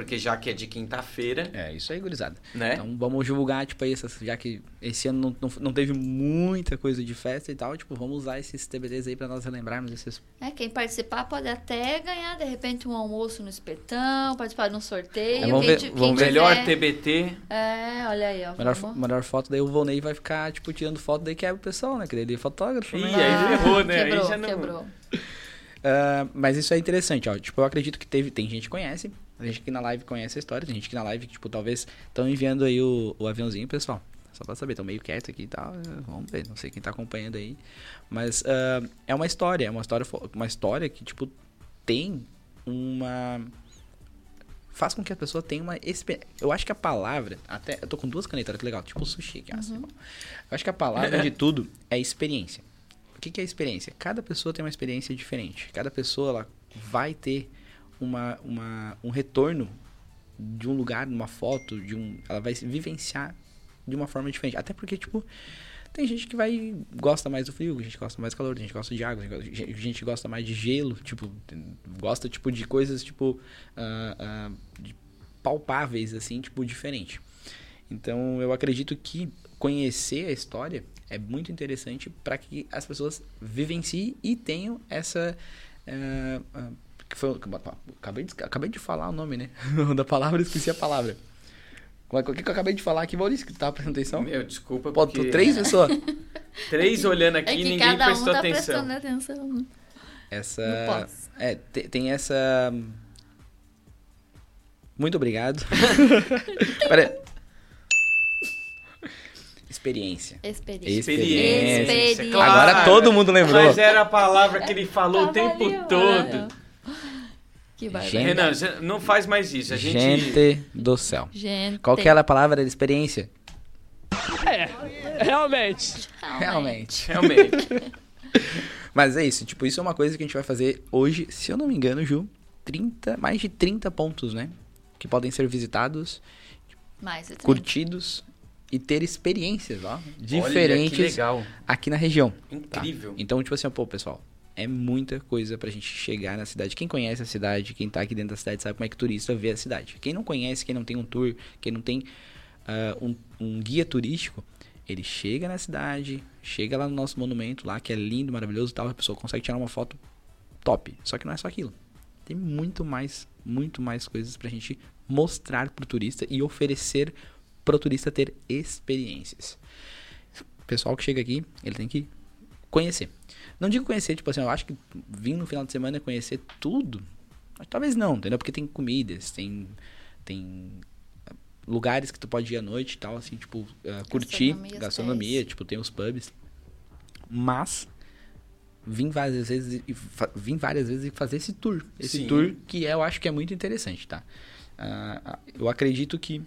Porque já que é de quinta-feira, É, isso aí, gurizada. né? Então vamos divulgar, tipo, aí, essas, já que esse ano não, não, não teve muita coisa de festa e tal, tipo, vamos usar esses TBTs aí pra nós relembrarmos esses. É, quem participar pode até ganhar, de repente, um almoço no espetão, participar de um sorteio. É, vamos quem ver- ti- vamos quem ver. Melhor TBT. É, olha aí, ó. Melhor, vamos- melhor foto, daí o Volney vai ficar, tipo, tirando foto, daí quebra o pessoal, né? Que ele é fotógrafo, Ih, né? aí Ah, ferrou, né? Aí Quebrou, já não- quebrou. Ah, mas isso é interessante, ó. Tipo, eu acredito que teve, tem gente que conhece, tem gente que na live conhece a história, tem gente que na live, tipo, talvez estão enviando aí o, o aviãozinho, pessoal. Só pra saber, estão meio quieto aqui e tal. eh, Vamos ver, não sei quem tá acompanhando aí. Mas ah, é uma história, é uma história, uma história que, tipo, tem uma. Faz com que a pessoa tenha uma. Eu acho que a palavra. Até. Eu tô com duas canetas, que legal. Tipo sushi aqui, assim. Eu acho que a palavra (laughs) de tudo é experiência. O que, que é experiência? Cada pessoa tem uma experiência diferente. Cada pessoa ela vai ter uma, uma, um retorno de um lugar, de uma foto, de um, ela vai vivenciar de uma forma diferente. Até porque, tipo, tem gente que vai gosta mais do frio, gente gosta mais do calor, gente gosta de água, gente gente gosta mais de gelo, tipo, gosta tipo de coisas tipo ah, ah, de palpáveis assim, tipo diferente. Então, eu acredito que conhecer a história é muito interessante para que as pessoas vivenciem e tenham essa. ah, que foi, acabei, de, acabei de falar o nome, né? (laughs) da palavra, esqueci a palavra. O que, que eu acabei de falar aqui, Maurício? Que tava prestando atenção? Meu, desculpa, Pô, porque três pessoas. (laughs) três olhando aqui É e ninguém cada um prestou tá atenção. prestando atenção. Essa. É, te- tem, essa. Muito obrigado. (laughs) Pera. Experiência. Experiência. Experiência. Experiência. Claro. Agora todo mundo lembrou. Mas era a palavra que ele falou o tempo todo. Que. Renan, não faz mais isso. A gente. Gente do céu. Gente. Qual que era a palavra de experiência? Realmente. Realmente. Realmente. (laughs) Mas é isso, tipo, isso é uma coisa que a gente vai fazer hoje, se eu não me engano, Ju, 30, mais de 30 pontos, né? Que podem ser visitados, Mais de 30. curtidos e ter experiências, ó, Olha, que diferentes legal. aqui na região. tá? Incrível. Então, tipo assim, pô, pessoal, é muita coisa pra gente chegar na cidade. Quem conhece a cidade, quem tá aqui dentro da cidade, sabe como é que turista vê a cidade. Quem não conhece, quem não tem um tour, quem não tem ah, um, um guia turístico, ele chega na cidade, chega lá no nosso monumento lá, que é lindo, maravilhoso e tal, a pessoa consegue tirar uma foto top. Só que não é só aquilo. Tem muito mais, muito mais coisas pra gente mostrar pro turista e oferecer pro turista ter experiências. O pessoal que chega aqui, ele tem que conhecer. Não digo conhecer, tipo assim, eu acho que vir no final de semana e conhecer tudo, mas talvez não, entendeu? Porque tem comidas, tem tem ah, lugares que tu pode ir à noite e tal, assim, tipo, ah, curtir, Gastronomia, tipo, tem os pubs. Mas vim várias vezes e vim várias vezes e fazer esse tour, esse Sim. tour que é, eu acho que é muito interessante, tá? Ah, eu acredito que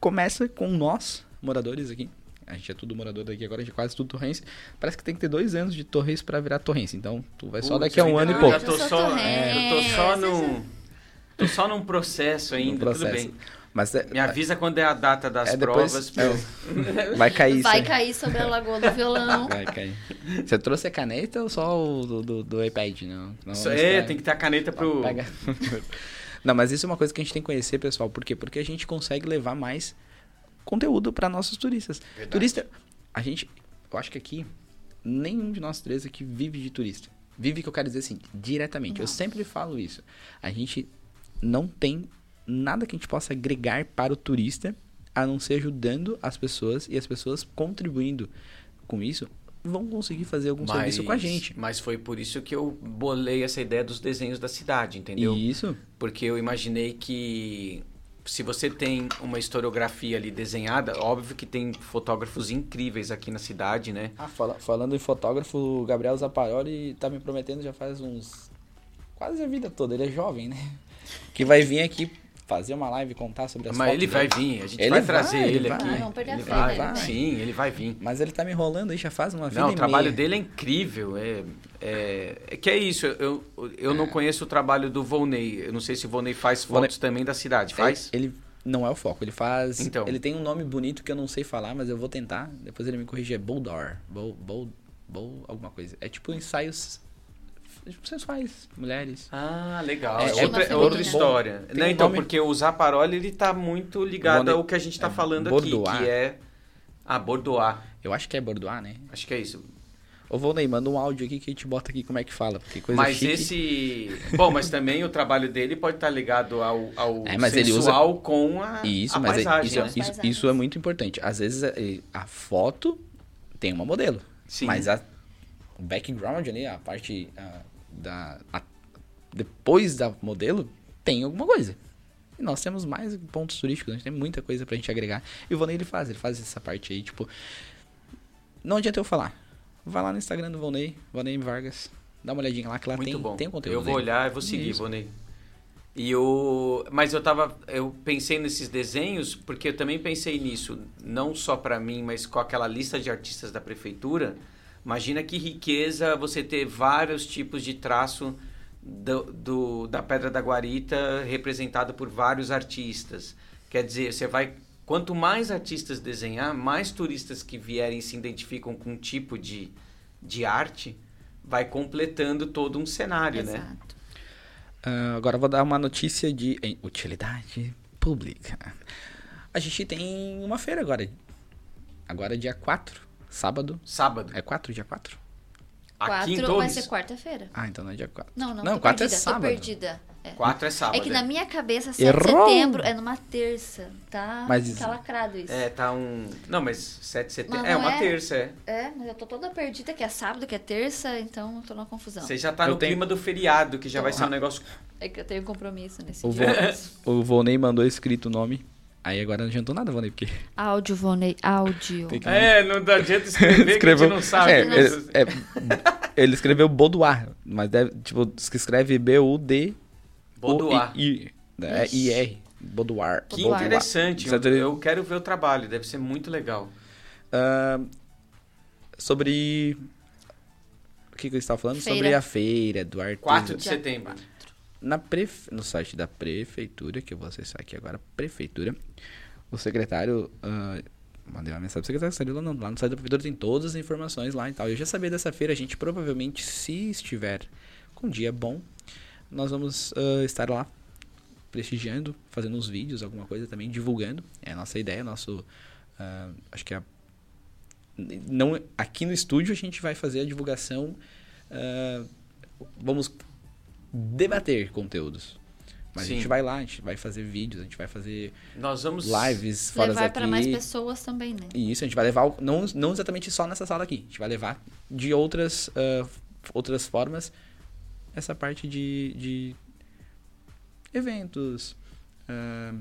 começa com nós, moradores aqui. A gente é tudo morador daqui agora, a gente é quase tudo torrense. Parece que tem que ter dois anos de torrense pra virar torrense. Então, tu vai só Putz, daqui a um ano e pouco. Eu tô só, é, eu tô só num. Tô só num processo ainda, No processo. tudo bem. Mas é- Me avisa quando é a data das É, depois- provas. pra eu- vai cair isso. Vai cair sobre a lagoa do violão. Vai cair. Você trouxe a caneta ou só o do, do, do iPad? Não, não Isso é, esperar. tem que ter a caneta pro. Pega. (laughs) Não, mas isso é uma coisa que a gente tem que conhecer, pessoal. Por quê? Porque a gente consegue levar mais conteúdo para nossos turistas. Verdade. Turista, a gente, eu acho que aqui nenhum de nós três aqui vive de turista. Vive que eu quero dizer assim, diretamente. Eu sempre falo isso. A gente não tem nada que a gente possa agregar para o turista a não ser ajudando as pessoas e as pessoas contribuindo com isso vão conseguir fazer algum serviço com a gente. Mas foi por isso que eu bolei essa ideia dos desenhos da cidade, entendeu? Isso. Porque eu imaginei que se você tem uma historiografia ali desenhada, óbvio que tem fotógrafos incríveis aqui na cidade, né? Ah, fala- falando em fotógrafo, o Gabriel Zaparoli tá me prometendo já faz uns. quase a vida toda. Ele é jovem, né? Que vai vir aqui fazer uma live e contar sobre as Mas fotos ele vai dele. vir, a gente Ele vai vai, trazer ele ele, vai. aqui. Não, perder a ele vai, vai. sim, ele vai vir. Mas ele tá me enrolando aí já faz uma vida Não, o trabalho meia. dele é incrível. É, é, é que é isso. Eu, eu não conheço o trabalho do Volney. Eu não sei se o Volney faz Volney- fotos também da cidade. Faz? Ele, ele não é o foco, ele faz. Então. Ele tem um nome bonito que eu não sei falar, mas eu vou tentar. Depois ele me corrige. É Boldor. Bol, bol, bol, alguma coisa. É tipo ensaios sensuais, mulheres. Ah, legal. É, É, é outra, uma é outra história. Não, um então, nome- porque o Zaparoli, ele tá muito ligado Volney- ao que a gente tá é falando Bordeaux. aqui, que é... Ah, Bordeaux. Eu acho que é Bordeaux, né? Acho que é isso. Ô, Volney, manda um áudio aqui que a gente bota aqui como é que fala. Porque coisa Mas chique. esse... Bom, mas também o trabalho dele pode estar ligado ao, ao É, mas ele usa- sensual com a, Isso, a mas é- paisagem, isso, é- né? Isso, isso é muito importante. Às vezes é, a foto tem uma modelo. Sim. Mas a, o background ali, a parte a, da. a- depois da modelo, tem alguma coisa. E nós temos mais pontos turísticos, a gente tem muita coisa pra gente agregar. E o Vonei ele faz, ele faz essa parte aí, tipo. Não adianta eu falar. Vai lá no Instagram do Vonei, Vonei Vargas. Dá uma olhadinha lá que lá Muito tem, bom. tem conteúdo. Eu vou dele. olhar e vou seguir, Isso. Vonei. E o mas eu tava eu pensei nesses desenhos porque eu também pensei nisso, não só para mim, mas com aquela lista de artistas da prefeitura. Imagina que riqueza você ter vários tipos de traço do, do- da Pedra da Guarita representado por vários artistas. Quer dizer, você vai quanto mais artistas desenhar, mais turistas que vierem se identificam com um tipo de, de arte, vai completando todo um cenário, né? Exato. Ah, agora eu vou dar uma notícia de em utilidade pública. A gente tem uma feira agora. Agora é dia 4, sábado. Sábado. É 4, dia 4? Aqui em Quatro vai Torres. ser quarta-feira. Ah, então não é dia 4. Não, não, Não, tô 4 é perdida, sábado. tô perdida. 4 é sábado. É que na minha cabeça, 7 Errou! de setembro é numa terça, tá? Mas isso- Tá lacrado isso. É, tá um. Não, mas 7 de setembro. Mas É não uma é? terça, é. É, mas eu tô toda perdida, que é sábado, que é terça, então eu tô numa confusão. Você já tá Eu no tenho- clima do feriado, que já vai Tô. ser um negócio. É que eu tenho compromisso nesse O, dia. Vô, o Vonei mandou escrito o nome. Aí agora não adiantou nada, Vonei, porque... (laughs) Áudio, Vonei, áudio. Que- É, não adianta escrever que a Escreveu... gente não sabe. É, né? ele, é, ele escreveu Boudoir, mas deve, tipo, escreve B-U-D... Boudoir. I, é Ixi. I-R. Boudoir. Que Boudoir. interessante. Eu, eu quero ver o trabalho, deve ser muito legal. Ah, sobre... O que, que eu estava falando? Feira. Sobre a feira do artesão. 4 de setembro. Na prefe... No site da prefeitura, que eu vou acessar aqui agora, prefeitura, o secretário... ah, mandei uma mensagem pro secretário, saiu lá lá no site da prefeitura tem todas as informações lá e tal. Eu já sabia dessa feira, a gente provavelmente, se estiver com um dia bom, nós vamos ah, estar lá prestigiando, fazendo uns vídeos, alguma coisa também, divulgando. É a nossa ideia, nosso... ah, acho que a não aqui no estúdio a gente vai fazer a divulgação ah, vamos debater conteúdos mas Sim. a gente vai lá a gente vai fazer vídeos a gente vai fazer Nós vamos. lives fora Levar daqui para mais pessoas também, né? e isso a gente vai levar não, não exatamente só nessa sala aqui a gente vai levar de outras f- outras formas essa parte de, de eventos ah,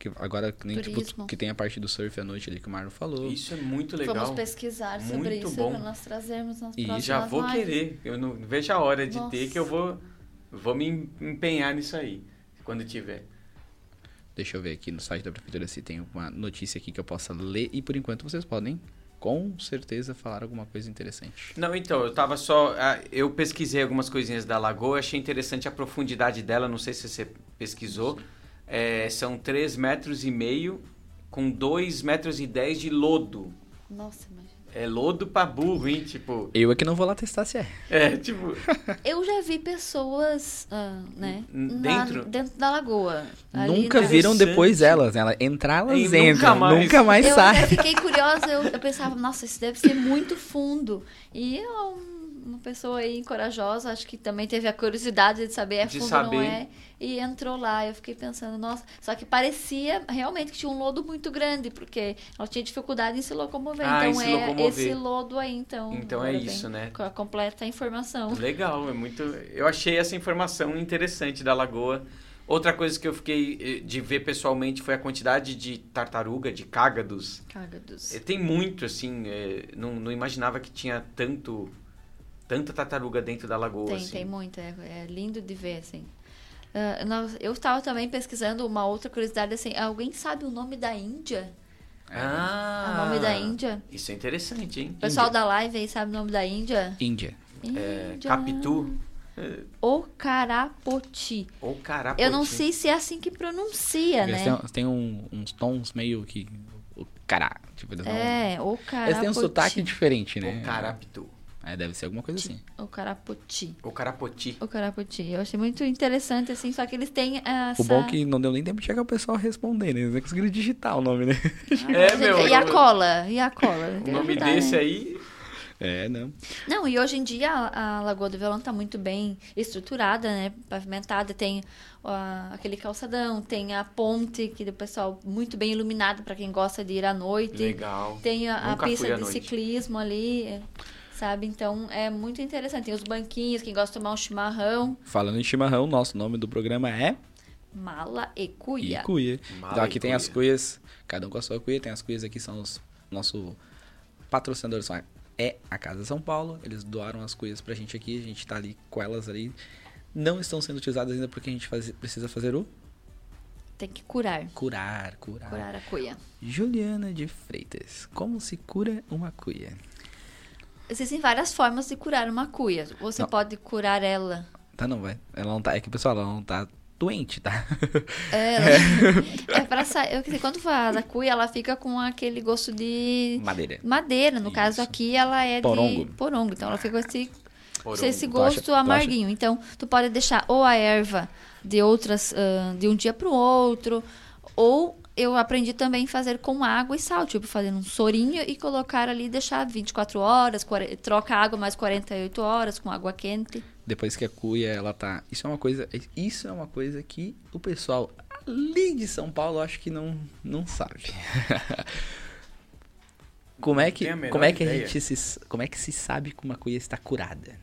que agora que nem tipo, que tem a parte do surf à noite ali que o Marlon falou Isso é muito legal. Vamos pesquisar sobre Muito isso bom. para nós trazermos nas E próximas Já vou lives. querer. Eu não vejo a hora de Nossa. ter que eu vou, vou me empenhar nisso aí. Quando tiver. Deixa eu ver aqui no site da prefeitura se tem uma notícia aqui que eu possa ler e por enquanto vocês podem com certeza falar alguma coisa interessante. Não, então, eu tava só. ah, Eu pesquisei algumas coisinhas da lagoa, achei interessante a profundidade dela, não sei se você pesquisou. É, são 3 metros e meio com 2 metros e 10 de lodo. Nossa, imagina. É lodo pra burro, hein? Tipo. Eu é que não vou lá testar se é. (laughs) É, tipo. Eu já vi pessoas, ah, né? N- na- dentro? dentro da lagoa. Nunca viram depois elas, ela entrar elas E nunca entram, mais. nunca mais eu sai. até fiquei curiosa, eu, eu pensava, nossa, isso deve ser muito fundo. E eu, uma pessoa aí corajosa, acho que também teve a curiosidade de saber é De fundo saber. não é, e entrou lá. Eu fiquei pensando, nossa, só que parecia realmente que tinha um lodo muito grande, porque ela tinha dificuldade em se locomover. Ah, então se é locomover. esse lodo aí, então. Então é isso, vem né? Com a completa informação. Legal, é muito. Eu achei essa informação interessante da lagoa. Outra coisa que eu fiquei eh, de ver pessoalmente foi a quantidade de tartaruga, de cágados. Cágados. Eh, Tem muito, assim, eh, não, não imaginava que tinha tanto tanta tartaruga dentro da lagoa. Tem, assim. tem muito, é, é lindo de ver, assim. Ah, nós- eu estava também pesquisando uma outra curiosidade, assim, alguém sabe o nome da Índia? Ah, o nome da Índia? Isso é interessante, hein? O pessoal da live aí sabe o nome da Índia? Índia. É, Índia. Capitu O Carapoti. ou Carapoti. Eu não sei se é assim que pronuncia, Eles né? têm, tem um- uns tons meio que. O cará. Tipo, eles, não- É, o Carapoti. eles têm um sotaque diferente, né? O Carapitu. É, deve ser alguma coisa assim. O Carapoti. O Carapoti. O Carapoti. Eu achei muito interessante, assim, só que eles têm essa... O bom é que não deu nem tempo de chegar o pessoal responder, né? Eles não conseguiram digitar o nome, né? (laughs) É, meu. E a eu- cola? E a cola? O nome desse né? aí. É, não. Não, e hoje em dia a, a Lagoa do Violão está muito bem estruturada, né? Pavimentada, tem ó, aquele calçadão, tem a ponte, que o pessoal muito bem iluminado para quem gosta de ir à noite. Legal. Tem a, a pista de noite. ciclismo ali, é, sabe? Então é muito interessante. Tem os banquinhos, quem gosta de tomar um chimarrão, Falando em chimarrão, nosso nome do programa é mala e cuia. Cuia. Mala Então e aqui tem as cuia. cuias, cada um com a sua cuia. Tem as cuias aqui, são os nosso patrocinadores, são a- é a Casa São Paulo. Eles doaram as cuias pra gente aqui, a gente tá ali com elas ali. Não estão sendo utilizadas ainda porque a gente faz- precisa fazer o Tem que curar. curar, curar. Curar a cuia. Juliana de Freitas, como se cura uma cuia? Existem várias formas de curar uma cuia. Você Não. pode curar ela. Tá não, vai. Ela não tá, é que pessoal, ela não tá doente, tá? É, ela- (laughs) (laughs) é pra sair. Eu, quando faz a cuia, ela fica com aquele gosto de Madeira. madeira. No caso Isso. aqui, ela é Porongo. de porongo. Então ela fica com esse, Porongo. esse Tu acha- gosto tu acha- amarguinho. Então tu pode deixar ou a erva de outras, ah, de um dia pro outro, ou eu aprendi também a fazer com água e sal, tipo, fazendo um sorinho e colocar ali, deixar 24 horas, 40, troca a água mais 48 horas com água quente. Depois que a cuia, ela tá... Isso é uma coisa, isso é uma coisa que o pessoal ali de São Paulo acho que não, não sabe. (laughs) como é que, como é que a gente se, como é que se sabe que uma cuia está curada?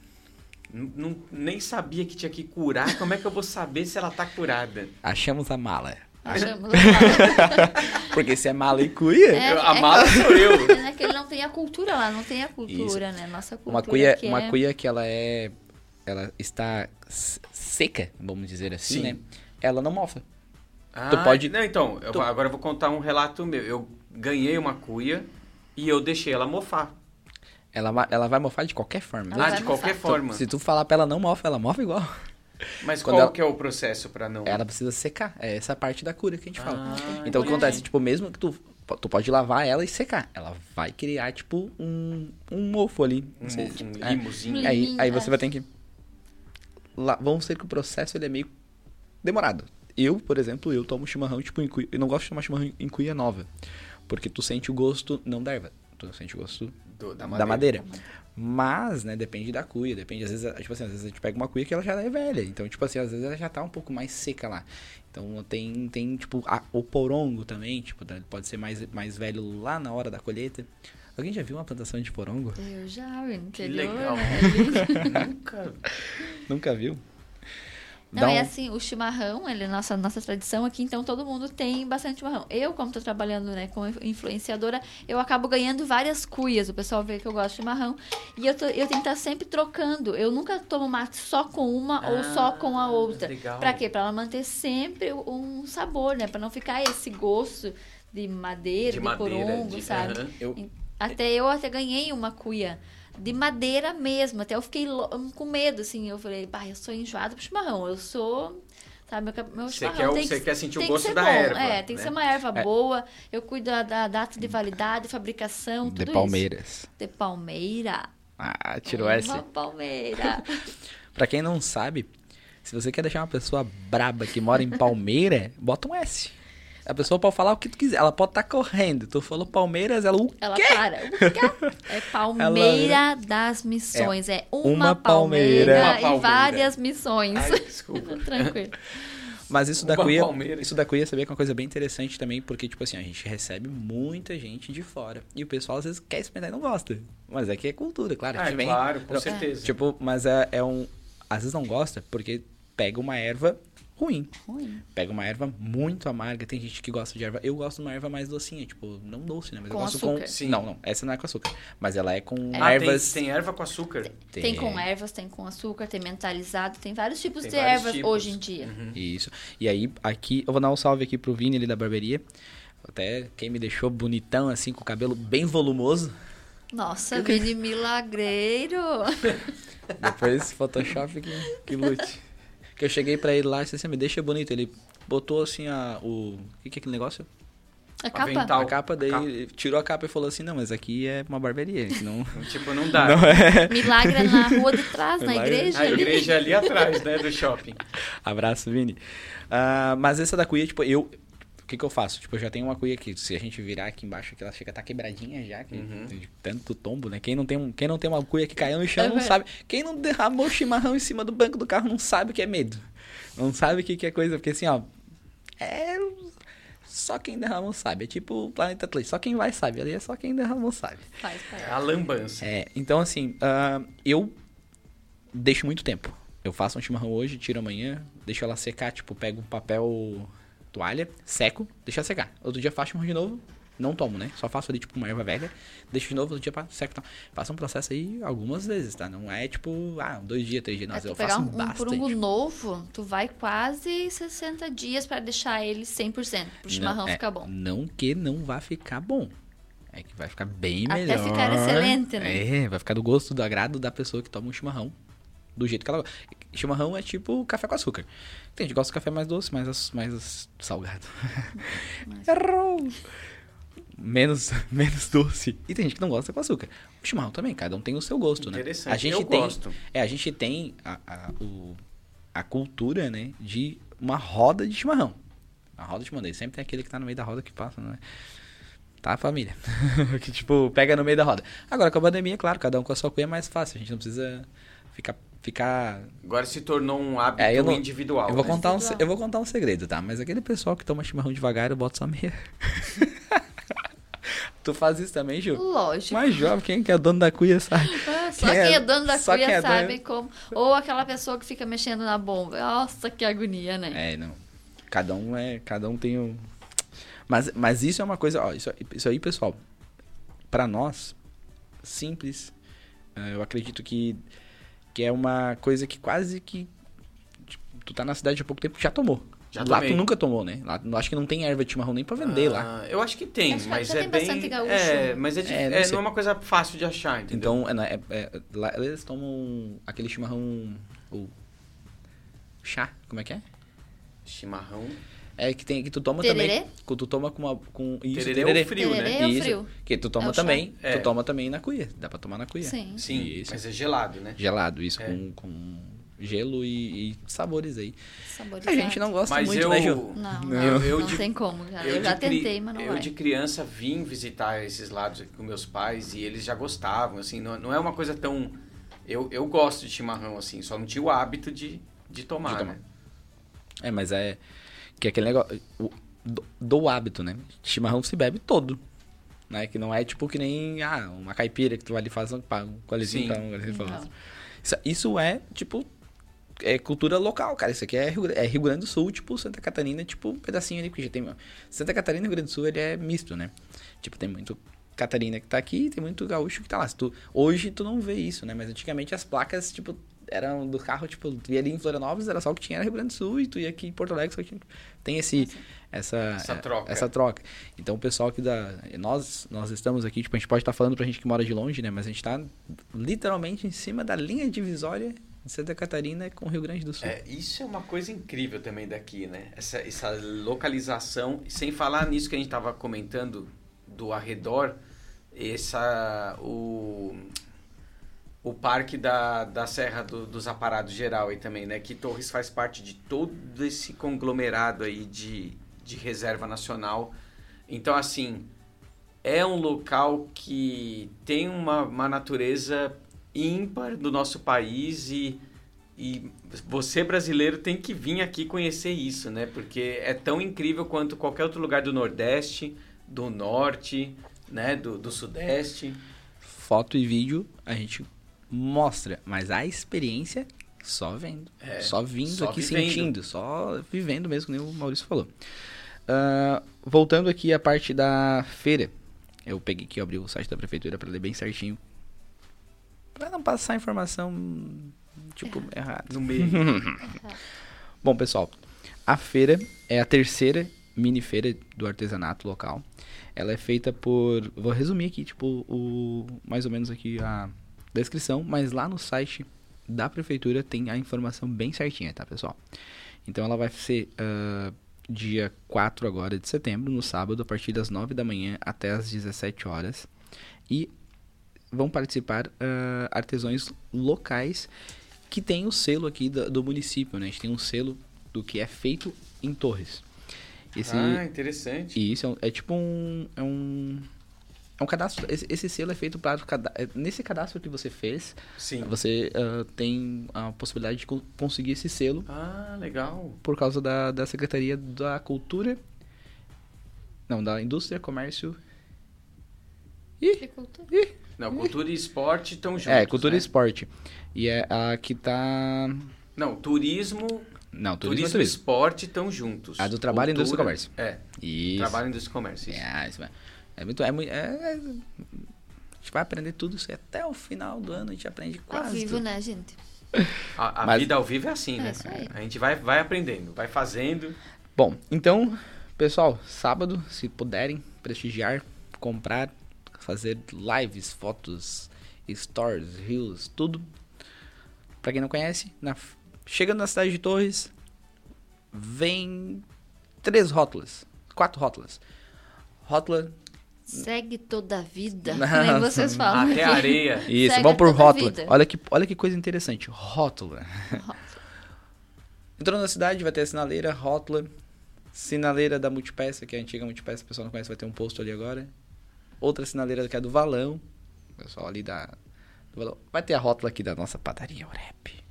Não, não- nem sabia que tinha que curar. Como é que eu vou saber se ela tá curada? Achamos a mala. Achamos (laughs) Porque se é mala e cuia, É, a é mala que- sou eu. (laughs) É que ele não tem a cultura lá, não tem a cultura, né? Nossa cultura uma cuia, que uma é... cuia que ela é ela está seca, vamos dizer assim, Sim. né? Ela não mofa. Ah, pode- Não, então, eu tu- agora eu vou contar um relato meu. Eu ganhei uma cuia e eu deixei ela mofar. Ela, ela vai mofar de qualquer forma. Ela ah, de qualquer mofar. forma. Se tu falar pra ela não mofa, ela mofa igual. Mas Quando qual ela- que é o processo pra não... Ela precisa secar. É essa parte da cura que a gente fala. Ah, Então o que acontece? Tipo, mesmo que tu, tu pode lavar ela e secar. Ela vai criar, tipo, um, um mofo ali. Um, Não sei, mofo, um tipo, é. limozinho. Aí, Liminho, aí você é. vai ter que. Lá, vamos ser que o processo ele é meio demorado. Eu, por exemplo, eu tomo chimarrão tipo em cuia. Eu não gosto de tomar chimarrão em cuia nova. Porque tu sente o gosto não da erva. Tu sente o gosto Do- da da madeira. Mas, né, depende da cuia, depende, às vezes, tipo assim, às vezes a gente pega uma cuia que ela já é velha, então, tipo assim, às vezes ela já tá um pouco mais seca lá. Então tem, tem tipo, a- o porongo também, tipo, né, pode ser mais, mais velho lá na hora da colheita. Alguém já viu uma plantação de porongo? Eu já, no Que interior, legal. né? (laughs) Nunca... Nunca viu? Não, Dá é um- assim, o chimarrão, ele é nossa, nossa tradição aqui, então todo mundo tem bastante chimarrão. Eu, como tô trabalhando, né, como influenciadora, eu acabo ganhando várias cuias. O pessoal vê que eu gosto de chimarrão. E eu, tô- eu tenho que estar sempre trocando. Eu nunca tomo mate só com uma ou só com a Ah, outra. legal. Pra quê? Pra ela manter sempre um sabor, né? Pra não ficar esse gosto de madeira, de, De madeira, porongo, de- sabe? aham. Eu- Até eu até ganhei uma cuia de madeira mesmo. Até eu fiquei com medo, assim. Eu falei, bah, eu sou enjoada pro chimarrão. Eu sou. Sabe, meu, meu Você quer o- tem você que, quer sentir o tem gosto que ser da bom. erva, É, tem que né? ser uma erva É. boa. Eu cuido da, da data de validade, fabricação, tudo de Palmeiras. isso. De palmeira. Ah, tirou Uma essa. palmeira. (laughs) Pra quem não sabe, se você quer deixar uma pessoa braba que mora em Palmeira, bota um S. A pessoa pode falar o que tu quiser. Ela pode estar correndo. Tu falou Palmeiras, ela o Ela quê? para. O quê? (laughs) É Palmeira das Missões. É uma, uma palmeira, palmeira. E palmeira. várias missões. Ai, desculpa. (laughs) Tranquilo. Mas isso da cuia, isso da cuia, sabia que é uma coisa bem interessante também, porque, tipo assim, a gente recebe muita gente de fora. E o pessoal às vezes quer experimentar e não gosta. Mas é que é cultura, claro. a Ah, gente é vem- claro, com Não, certeza. Tipo, mas é, é um. Às vezes não gosta porque pega uma erva ruim. Ruim. Pega uma erva muito amarga. Tem gente que gosta de erva. Eu gosto de uma erva mais docinha, tipo, não doce, né? Mas Com eu gosto açúcar. com. Sim. Não, não. Essa não é com açúcar. Mas ela é com Ah, ervas. tem, tem erva com açúcar. Tem com ervas, tem com açúcar, tem mentalizado, tem vários tipos Tem de vários ervas tipos. hoje em dia. Uhum. Isso. E aí, aqui, eu vou dar um salve aqui pro Vini ali da barbearia. Até quem me deixou bonitão, assim, com o cabelo bem volumoso. Nossa, Vini Milagreiro. (laughs) Depois Photoshop que, que lute. Que eu cheguei pra ele lá e disse assim, me deixa bonito. Ele botou assim a. O. O que, que é aquele negócio? A capa. Avental. A capa daí, Capa. ele tirou a capa e falou assim, não, mas aqui é uma barbearia. que Não, (laughs) Tipo, não dá. não é. Milagre é na rua de trás, na Milagre. igreja. A igreja é ali atrás, né, do shopping. (laughs) Abraço, Vini. Ah, mas essa da cuia, tipo, eu. O que, que eu faço? Tipo, eu já tenho uma cuia aqui. Se a gente virar aqui embaixo, que ela chega a tá quebradinha já, que, Uhum. de tanto tombo, né? Quem não, tem um, quem não tem uma cuia que caiu no chão É não verdade. sabe. Quem não derramou chimarrão em cima do banco do carro não sabe o que é medo. Não sabe o que, que é coisa. Porque assim, ó. É. Só quem derramou sabe. É tipo o Planeta Atlético. Só quem vai sabe. Ali é só quem derramou sabe. Faz, faz. É a lambança. É, então assim, ah, eu deixo muito tempo. Eu faço um chimarrão hoje, tiro amanhã, deixo ela secar, tipo, pego um papel toalha, seco, deixo ela secar. Outro dia faço chimarrão de novo, não tomo, né? Só faço ali, tipo, uma erva velha, deixo de novo, outro dia pa- seco. Então, faço um processo aí algumas vezes, tá? Não é tipo, ah, dois dias, três dias, não. É, eu faço um, um bastante. purungo novo, tu vai quase 60 dias pra deixar ele 100%, pro chimarrão não, é, ficar bom. Não que não vá ficar bom. É que vai ficar bem Até melhor. ficar excelente, né? É, vai ficar do gosto, do agrado da pessoa que toma um chimarrão. Do jeito que ela gosta. Chimarrão é tipo café com açúcar. Tem gente que gosta de café mais doce, mais, mais salgado. (laughs) Errou! Menos, (laughs) menos doce. E tem gente que não gosta com açúcar. O chimarrão também, cada um tem o seu gosto, né? Interessante. A gente Eu tem, gosto. É, a gente tem a, a, o- a cultura, né, de uma roda de chimarrão. A roda eu te mandei. Sempre tem aquele que tá no meio da roda que passa, não é? Tá, família? (laughs) que, tipo, pega no meio da roda. Agora, com a pandemia, claro, cada um com a sua cuia é mais fácil. A gente não precisa ficar... ficar... Agora se tornou um hábito É, eu não- individual. Eu vou, né? contar um, eu vou contar um segredo, tá? Mas aquele pessoal que toma chimarrão devagar, eu boto só meia. (laughs) tu faz isso também, Gil? Lógico. Mais jovem, quem que é dono da cuia sabe. Ah, Só Quem quem é- é dono da cuia é dono- sabe como. Ou aquela pessoa que fica mexendo na bomba. Nossa, que agonia, né? É, não. Cada um é. Cada um tem um. Mas, mas isso é uma coisa. Ó, isso, isso aí, pessoal. Pra nós, simples. eh, Eu acredito que, que é uma coisa que quase que. tipo, tu tá na cidade há pouco tempo, já tomou. Já lá tomei. tu nunca tomou, né? Lá, eu acho que não tem erva de chimarrão nem pra vender lá. Ah, Eu acho que tem, Acho que mas até é tem bem. gaúcho. É, mas é, dif- É, não é, não é uma coisa fácil de achar, entendeu? Então, é, é- é- lá eles tomam aquele chimarrão. O chá, como é que é? Chimarrão. É que tem que tu toma Tererê? também. Que tu toma com uma. Com, isso, Tererê é o tererê. frio, né? Tererê é o Isso. frio. Que tu toma É o chá. também. É. Tu toma também na cuia. Dá pra tomar na cuia. Sim. Sim, Isso. mas é gelado, né? Gelado, isso, É. com, com gelo e, e sabores aí. Saborizado. A gente não gosta Mas muito, eu- né, Ju? Não, Não. não, Eu- eu não de- tem como, cara. Eu, de já cri- tentei, mas não eu vai. de criança vim visitar esses lados aqui com meus pais e eles já gostavam, assim, não, não é uma coisa tão... Eu, eu gosto de chimarrão, assim, só não tinha o hábito de, de tomar, De tomar. né? É, mas é. Que é aquele negócio. o- do, do hábito, né? Chimarrão se bebe todo. Né? Que não é tipo que nem ah, uma caipira que tu vai ali e faz um, um Sim. pra um outro. Isso, isso é, tipo. É cultura local, cara. Isso aqui é Rio, é Rio Grande do Sul, tipo, Santa Catarina, tipo, um pedacinho ali, porque já tem. Santa Catarina e Rio Grande do Sul ele é misto, né? Tipo, tem muito Catarina que tá aqui, tem muito gaúcho que tá lá. Se tu, hoje tu não vê isso, né? Mas antigamente as placas, tipo, eram do carro, tipo, tu ia ali em Florianópolis, era só o que tinha era Rio Grande do Sul, e tu ia aqui em Porto Alegre, só que tinha... Tem esse, essa, Essa é, troca. essa troca. Então o pessoal que da... Nós, nós estamos aqui, tipo, a gente pode estar falando pra gente que mora de longe, né? Mas a gente tá literalmente em cima da linha divisória de Santa Catarina com o Rio Grande do Sul. É, isso é uma coisa incrível também daqui, né? Essa, essa localização, sem falar nisso que a gente estava comentando do arredor, essa o o parque da, da Serra do- dos Aparados geral aí também, né? Que Torres faz parte de todo esse conglomerado aí de, de reserva nacional. Então, assim, é um local que tem uma, uma natureza ímpar do nosso país e, e você brasileiro tem que vir aqui conhecer isso, né? Porque é tão incrível quanto qualquer outro lugar do Nordeste, do Norte, né? Do, do Sudeste. Foto e vídeo a gente mostra, mas a experiência só vendo. É, só vindo só aqui vivendo. sentindo, só vivendo mesmo, que nem o Maurício falou. Ah, voltando aqui à parte da feira. Eu peguei aqui, abri o site da prefeitura para ler bem certinho. Pra não passar informação, tipo, errada. No meio. (laughs) Bom, pessoal, a feira é a terceira mini feira do artesanato local. Ela é feita por, vou resumir aqui, tipo, o mais ou menos aqui a descrição, mas lá no site da prefeitura tem a informação bem certinha, tá, pessoal? Então ela vai ser ah, dia 4 agora de setembro, no sábado, a partir das 9 da manhã até as 17 horas. E vão participar ah, artesãos locais que tem o selo aqui do, do município, né? A gente tem um selo do que é feito em Torres. Esse, Ah, interessante. e isso é, é tipo um. É um. É um cadastro. Esse, esse selo é feito para. Nesse cadastro que você fez, Sim. você ah, tem a possibilidade de co- conseguir esse selo Ah, legal. por causa da, da Secretaria da Cultura. Não, da Indústria, Comércio. Ih! Agricultura. Ih! Não, cultura e esporte estão juntos. É, Cultura né? e Esporte. E é a que tá. Não, turismo, Não, turismo, Turismo, é e turismo. esporte estão juntos. A do trabalho, indústria e Cultura- comércio. É, Isso. trabalho, indústria e comércio. Isso. É, isso vai- é muito. É, muito é, é- a gente vai aprender tudo isso até o final do ano, a gente aprende Ao quase. vivo, tudo. né, gente? A, a Mas- vida ao vivo é assim, É né? isso aí. A gente vai, vai aprendendo, vai fazendo. Bom, então, pessoal, sábado, se puderem prestigiar, comprar, fazer lives, fotos, stories, reels, tudo. Pra quem não conhece, na, chegando na cidade de Torres, vem três rótulas, quatro rótulas. Rótula Segue toda a vida. (laughs) Não, Nem vocês falam. Até aqui. a areia. (laughs) Isso, Segue vamos rótula. vida. Olha que, olha que coisa interessante. Rótula. Entrou na cidade, vai ter a sinaleira, rótula. Sinaleira da Multipeça, que é a antiga Multipeça, o pessoal não conhece, vai ter um posto ali agora. Outra sinaleira que é do Valão. O pessoal ali da. do Valão. Vai ter a rótula aqui da nossa padaria Orep.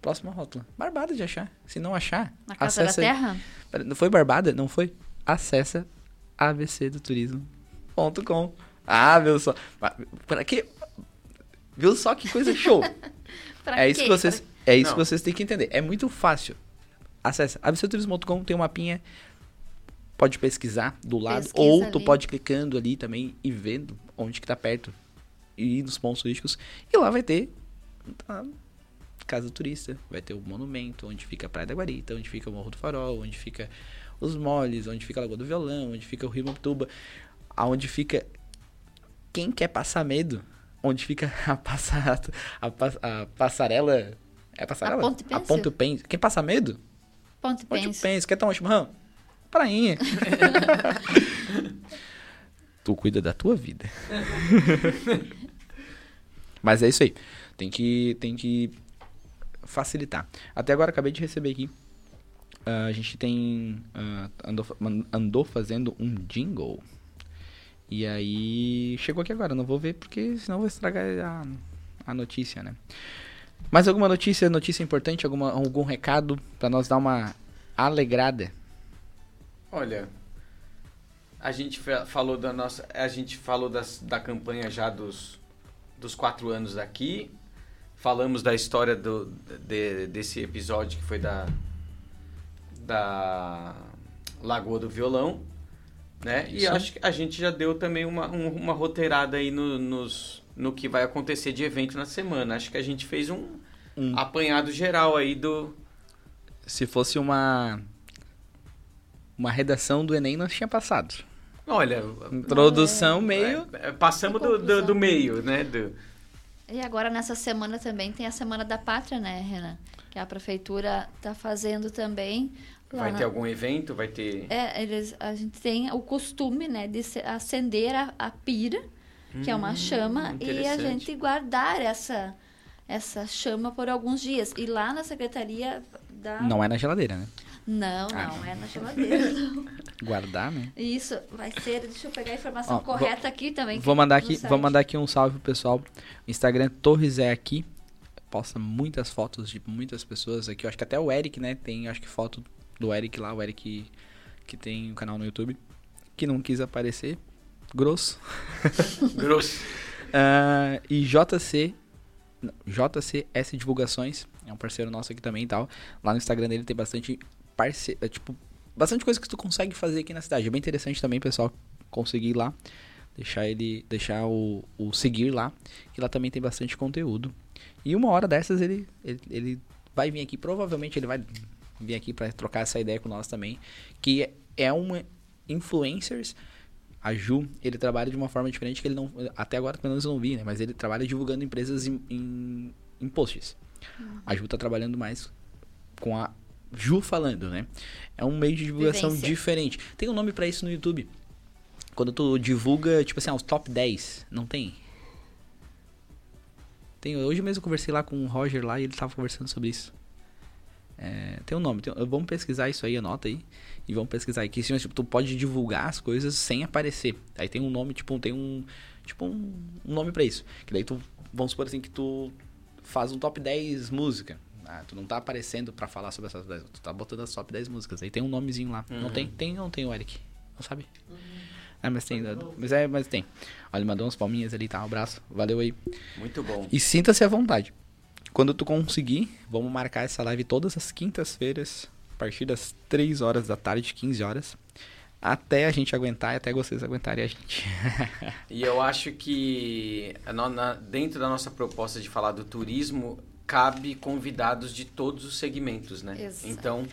Próxima rótula. Barbada de achar. Se não achar, Na Casa da acessa. Terra? Pera, Não foi Barbada? Não foi? Acessa abcdoturismo.com. Ah, viu só. Pra quê? Viu só que coisa show? (laughs) Pra é isso quê? que vocês, é isso Não. que vocês têm que entender. É muito fácil. Acesse abcturismo.com, tem um mapinha. Pode pesquisar do lado Pesquisa ou tu ali. pode ir clicando ali também e vendo onde que tá perto e ir nos pontos turísticos e lá vai ter a casa do turista, vai ter o monumento onde fica a Praia da Guarita, onde fica o Morro do Farol, onde fica os moles, onde fica a Lagoa do Violão, onde fica o Rio Moptuba, aonde fica quem quer passar medo, onde fica (laughs) a, passa, a, pas- a passarela. É a passarela? A? Ponte Pêncil. Quem passa medo? Ponte Ponte Pêncil. Pêncil. Quer tomar um chimarrão? Prainha. (laughs) tu cuida da tua vida. (laughs) Mas é isso aí. Tem que, tem que facilitar. Até agora acabei de receber aqui. Ah, a gente tem. ah, andou, andou fazendo um jingle. E aí. Chegou aqui agora. Não vou ver porque senão vou estragar a, a notícia, né? Mais alguma notícia, notícia importante, alguma, algum recado pra nós dar uma alegrada? Olha, a gente fa- falou da nossa, a gente falou das, da campanha já dos, dos quatro anos aqui. Falamos da história do, de- desse episódio que foi da da Lagoa do Violão, né? E Isso. acho que a gente já deu também uma, um- uma roteirada aí no, nos, no que vai acontecer de evento na semana. Acho que a gente fez um Um- apanhado geral aí do Se fosse uma uma redação do Enem, nós tinha passado. Olha, Introdução meio É, é, passamos do, do, do meio, né? Do, E agora nessa semana também tem a Semana da Pátria, né, Renan? Que a prefeitura tá fazendo também. Vai ter algum evento, vai ter. É, eles, a gente tem o costume, né, de acender a, a pira, que é uma Hum, chama, e a gente guardar essa, essa chama por alguns dias. E lá na secretaria da... não é na geladeira, né? Não, Ah. não, é na geladeira. (laughs) não. Guardar, né? Isso, vai ser... Deixa eu pegar a informação Ó, vou- correta aqui também. Vou mandar aqui, site. vou mandar aqui um salve pro pessoal. O Instagram Torres é aqui. Posta muitas fotos de muitas pessoas aqui. Eu acho que até o Eric, né? Tem, acho que foto do Eric lá, o Eric que tem um canal no YouTube, que não quis aparecer. Grosso. (laughs) Grosso. Ah, e JC não, JCS Divulgações, é um parceiro nosso aqui também e tal. Lá no Instagram dele tem bastante parce... é, tipo, bastante coisa que tu consegue fazer aqui na cidade. É bem interessante também, pessoal, conseguir ir lá, deixar ele, deixar o, o seguir lá, que lá também tem bastante conteúdo. E uma hora dessas ele, ele, ele vai vir aqui, provavelmente ele vai vir aqui para trocar essa ideia com nós também, que é- uma influencers a Ju, ele trabalha de uma forma diferente que ele não. Até agora, pelo menos eu não vi, né? Mas ele trabalha divulgando empresas em, em, em posts. A Ju tá trabalhando mais com a Ju falando, né? É um meio de divulgação Vivência. diferente. Tem um nome pra isso no YouTube. Quando tu divulga, tipo assim, ah, os top 10. Não tem? Tem, hoje mesmo eu conversei lá com o Roger lá e ele tava conversando sobre isso. É, tem um nome, tem, vamos pesquisar isso aí, anota aí. E vamos pesquisar aqui. Assim, tipo, tu pode divulgar as coisas sem aparecer. Aí tem um nome, tipo, tem um. Tipo, um, um nome pra isso. Que daí tu. Vamos supor assim que tu faz um top 10 música. Ah, tu não tá aparecendo pra falar sobre essas 10. Tu tá botando as top 10 músicas. Aí tem um nomezinho lá. Não Uhum. tem? Tem ou não tem o Eric? Não sabe? Ah, mas tem. Mas é, mas tem. Olha, ele mandou uns palminhas ali, tá? Um abraço. Valeu aí. Muito bom. E sinta-se à vontade. Quando tu conseguir, vamos marcar essa live todas as quintas-feiras, a partir das 3 horas da tarde, 15 horas, até a gente aguentar e até vocês aguentarem a gente. (laughs) E eu acho que dentro da nossa proposta de falar do turismo, cabe convidados de todos os segmentos, né? Exato. Então,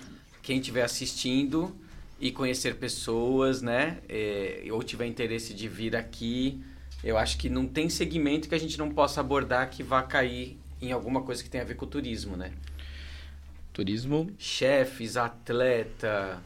quem estiver assistindo e conhecer pessoas, né? é, ou tiver interesse de vir aqui, eu acho que não tem segmento que a gente não possa abordar que vá cair em alguma coisa que tenha a ver com o turismo, né? Turismo, chefes, atleta,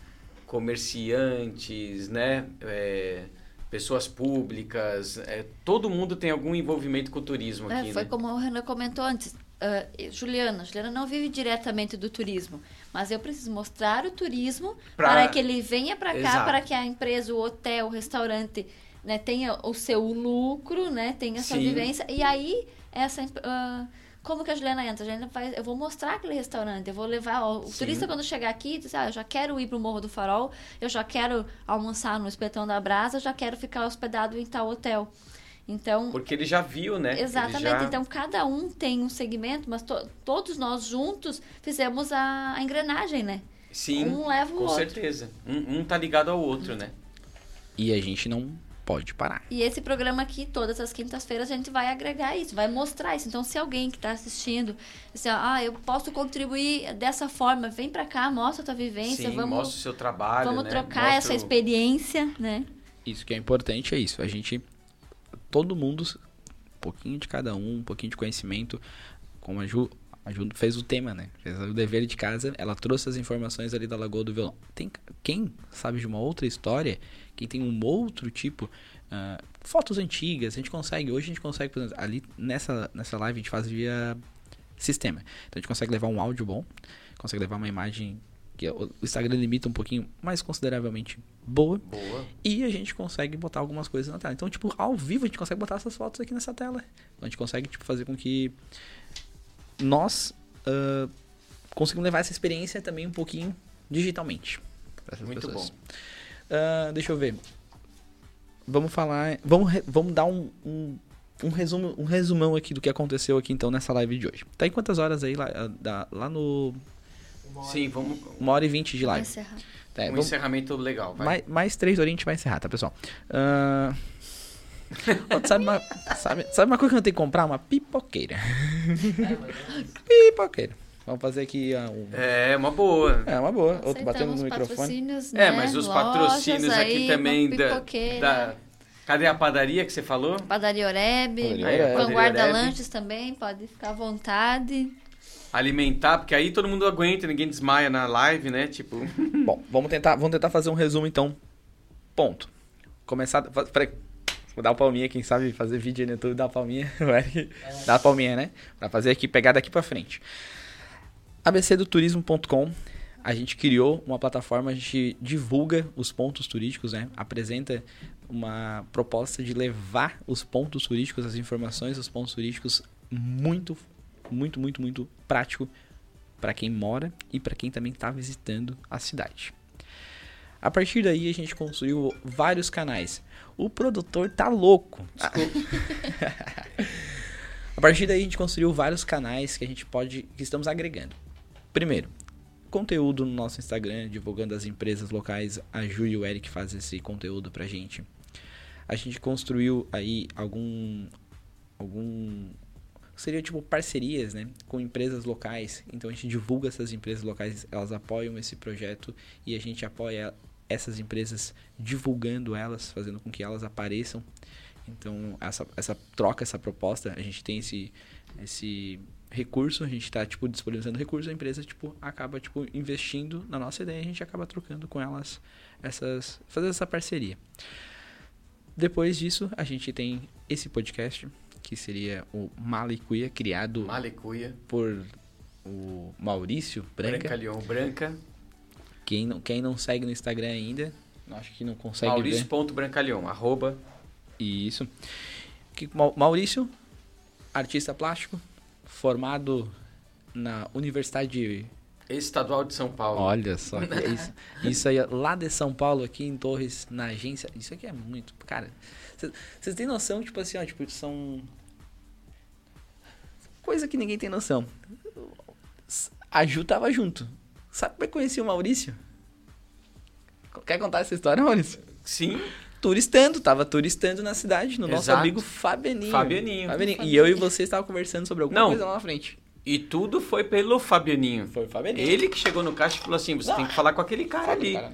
comerciantes, né? É, pessoas públicas, é, todo mundo tem algum envolvimento com o turismo É, aqui, foi né? como o Renan comentou antes. Ah, Juliana, Juliana não vive diretamente do turismo, Mas eu preciso mostrar o turismo Pra- para que ele venha para cá, Exato. para que a empresa, o hotel, o restaurante né, tenha o seu lucro, né? Tenha a sua Sim. vivência. E aí, essa... ah, como que a Juliana entra? A Juliana vai, eu vou mostrar aquele restaurante, eu vou levar. ó, o Sim. turista, quando chegar aqui, diz: ah, eu já quero ir pro Morro do Farol, eu já quero almoçar no Espetão da Brasa, eu já quero ficar hospedado em tal hotel. Então, Porque ele já viu, né? Exatamente. já- Então, cada um tem um segmento, mas to- todos nós juntos fizemos a, a engrenagem, né? Sim, um leva o com outro. certeza. Um, um tá ligado ao outro, né? E a gente não pode parar. E esse programa aqui, todas as quintas-feiras, a gente vai agregar isso, vai mostrar isso. Então, se alguém que está assistindo, assim, ó, ah, eu posso contribuir dessa forma, vem pra cá, mostra a tua vivência, Sim, vamos, mostra o seu trabalho, vamos né? trocar Mostra essa o- experiência, né? Isso que é importante é isso. A gente. Todo mundo. Um pouquinho de cada um, um pouquinho de conhecimento. Como a Ju, a Ju fez o tema, né? Fez o dever de casa. Ela trouxe as informações ali da Lagoa do Violão. Tem quem sabe de uma outra história, quem tem um outro tipo. ah, fotos antigas, a gente consegue. Hoje a gente consegue, por exemplo, ali nessa, nessa live a gente faz via sistema. Então a gente consegue levar um áudio bom, consegue levar uma imagem que o Instagram limita um pouquinho, mas consideravelmente boa. Boa. E a gente consegue botar algumas coisas na tela. Então, tipo, ao vivo a gente consegue botar essas fotos aqui nessa tela. Então, a gente consegue, tipo, fazer com que nós ah, conseguimos levar essa experiência também um pouquinho digitalmente. Muito pessoas. bom. Ah, deixa eu ver. Vamos falar. Vamos, re- vamos dar um, um, um resumo, um resumão aqui do que aconteceu aqui então nessa live de hoje. Tá em quantas horas aí lá, ah, da- lá no. Sim, vamos. Uma hora e vinte de live. encerrar. Tá, um vamos- encerramento legal, vai. mais, mais três horas a gente vai encerrar, tá, pessoal? (laughs) Ô, sabe, uma, sabe, sabe uma coisa que eu tenho que comprar? Uma pipoqueira. (laughs) pipoqueira. Vamos fazer aqui ah, um... É, uma boa. É, uma boa. Outro batendo no microfone. patrocínios, É, né? mas os Lojas patrocínios aqui aí, também uma da, da. Cadê a padaria que você falou? Padaria Oreb. Vanguarda. Lanches também, pode ficar à vontade. Alimentar, porque aí todo mundo aguenta, ninguém desmaia na live, né? Tipo. (laughs) Bom, vamos tentar, vamos tentar fazer um resumo então. Ponto. Começar. Peraí. Vou dar uma palminha, quem sabe fazer vídeo aí no YouTube, dá uma palminha. (laughs) Dá uma palminha, né? Pra fazer aqui, pegar daqui pra frente. abcdoturismo.com a gente criou uma plataforma, a gente divulga os pontos turísticos, né? Apresenta uma proposta de levar os pontos turísticos, as informações dos pontos turísticos muito, muito, muito, muito prático para quem mora e para quem também está visitando a cidade. A partir daí a gente construiu vários canais. O produtor tá louco. (laughs) a partir daí a gente construiu vários canais que a gente pode, que estamos agregando. Primeiro, conteúdo no nosso Instagram, divulgando as empresas locais. A Ju e o Eric fazem esse conteúdo pra gente. A gente construiu aí algum algum seria tipo parcerias, né, com empresas locais. Então a gente divulga essas empresas locais, elas apoiam esse projeto e a gente apoia essas empresas divulgando elas, fazendo com que elas apareçam. Então essa, essa troca, essa proposta, a gente tem esse esse recurso, a gente está tipo disponibilizando recurso, a empresa tipo acaba tipo investindo na nossa ideia, a gente acaba trocando com elas essas fazer essa parceria. Depois disso, a gente tem esse podcast que seria o Malicuia, criado Malecuia. por o Maurício Branca. Branca Leão Branca. Quem, não, quem não segue no Instagram ainda, acho que não consegue. Maurício.brancalhão, arroba. Isso. Maurício, artista plástico, formado na Universidade de... Estadual de São Paulo. Olha só, (laughs) é isso, isso aí, lá de São Paulo, aqui em Torres, na agência. Isso aqui é muito. Cara, vocês têm noção, tipo assim, ó, tipo, são. Coisa que ninguém tem noção. A Ju tava junto. Sabe como é que conheci o Maurício? Quer contar essa história, Maurício? Sim, Turistando, tava turistando na cidade, no nosso Exato. amigo Fabianinho. Fabianinho. E eu e você estavam conversando sobre alguma Não. coisa lá na frente. e tudo foi pelo Fabianinho. Foi o Fabianinho. Ele que chegou no caixa e falou assim: você Não. tem que falar com aquele cara ali. Cara?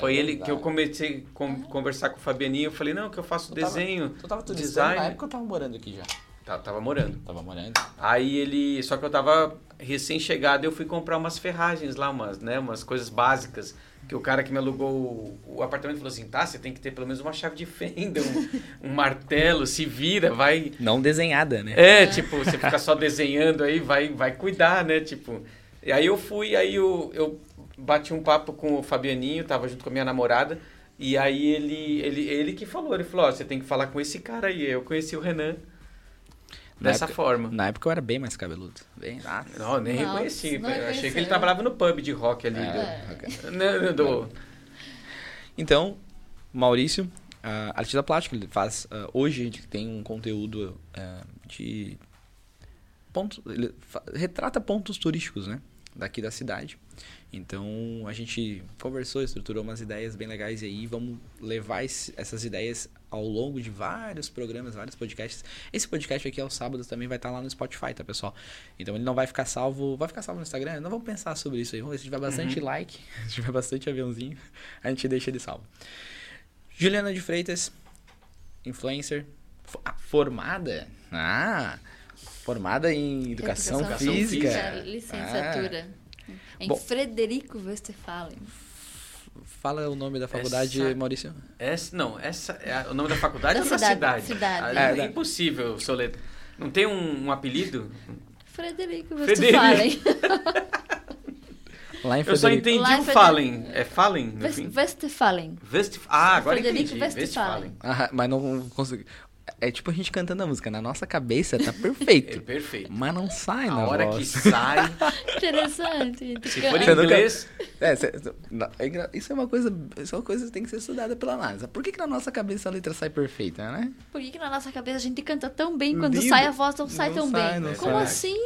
Foi É ele que eu verdade. comecei a con- conversar com o Fabianinho. Eu falei: não, que eu faço tava- desenho, Tu tava turistando design. na época eu tava morando aqui já. Tá- Tava morando. Tava morando. Aí ele. Só que eu tava recém-chegado eu fui comprar umas ferragens lá, umas, né? Umas coisas básicas. Que o cara que me alugou o, o apartamento falou assim: tá, você tem que ter pelo menos uma chave de fenda, um, (laughs) um martelo, se vira, vai. Não desenhada, né? É, tipo, você fica só desenhando aí, vai, vai cuidar, né? Tipo. E aí eu fui, aí eu, eu bati um papo com o Fabianinho, tava junto com a minha namorada. E aí ele, ele, ele que falou, ele falou, ó, você tem que falar com esse cara aí. Eu conheci o Renan Na dessa época- forma. Na época eu era bem mais cabeludo. Bem, ah, Não, eu nem Nossa, reconheci. não eu achei reconheceu. que ele trabalhava no pub de rock ali. é, do- ok. Não, do- Então, Maurício, ah, artista plástico, ele faz. ah, hoje a gente tem um conteúdo ah, de. Pontos, ele fa- retrata pontos turísticos, né? Daqui da cidade. Então a gente conversou, estruturou umas ideias bem legais e aí vamos levar esse- essas ideias ao longo de vários programas, vários podcasts. Esse podcast aqui aos sábados também vai estar lá no Spotify, tá, pessoal? Então ele não vai ficar salvo. Vai ficar salvo no Instagram? Não vamos pensar sobre isso aí. Vamos ver se tiver bastante like, (laughs) se tiver bastante aviãozinho, a gente deixa ele salvo. Juliana de Freitas, influencer, fo- formada. Ah, formada em educação, Educação física. física. Licenciatura. Em Bom. Frederico Westphalen. Ah, fala o nome da faculdade, Essa- Maurício. Essa, não, essa é o nome da faculdade Da ou da cidade, cidade? cidade. Ah, É, É, da- impossível, Soleto. Não tem um, um apelido? Frederico Frederico. Westphalen. Lá em Eu só Frederico. entendi Lá em o Frederico- Fallen. É Fallen, West-? Westphalen. West... Ah, agora Frederico entendi. Westphalen. Ah, mas não consegui. É tipo a gente cantando a música. Na nossa cabeça tá (laughs) É perfeito. perfeito. mas não sai A na hora voz. (laughs) que sai, Interessante. se for em inglês, É, cê- não, é engra- isso é uma coisa. Isso é uma coisa que tem que ser estudada pela NASA. Por que, que na nossa cabeça a letra sai perfeita, né? Por que, que na nossa cabeça a gente canta tão bem quando Lindo. sai a voz não sai Não tão sai, bem? não Como sai. assim?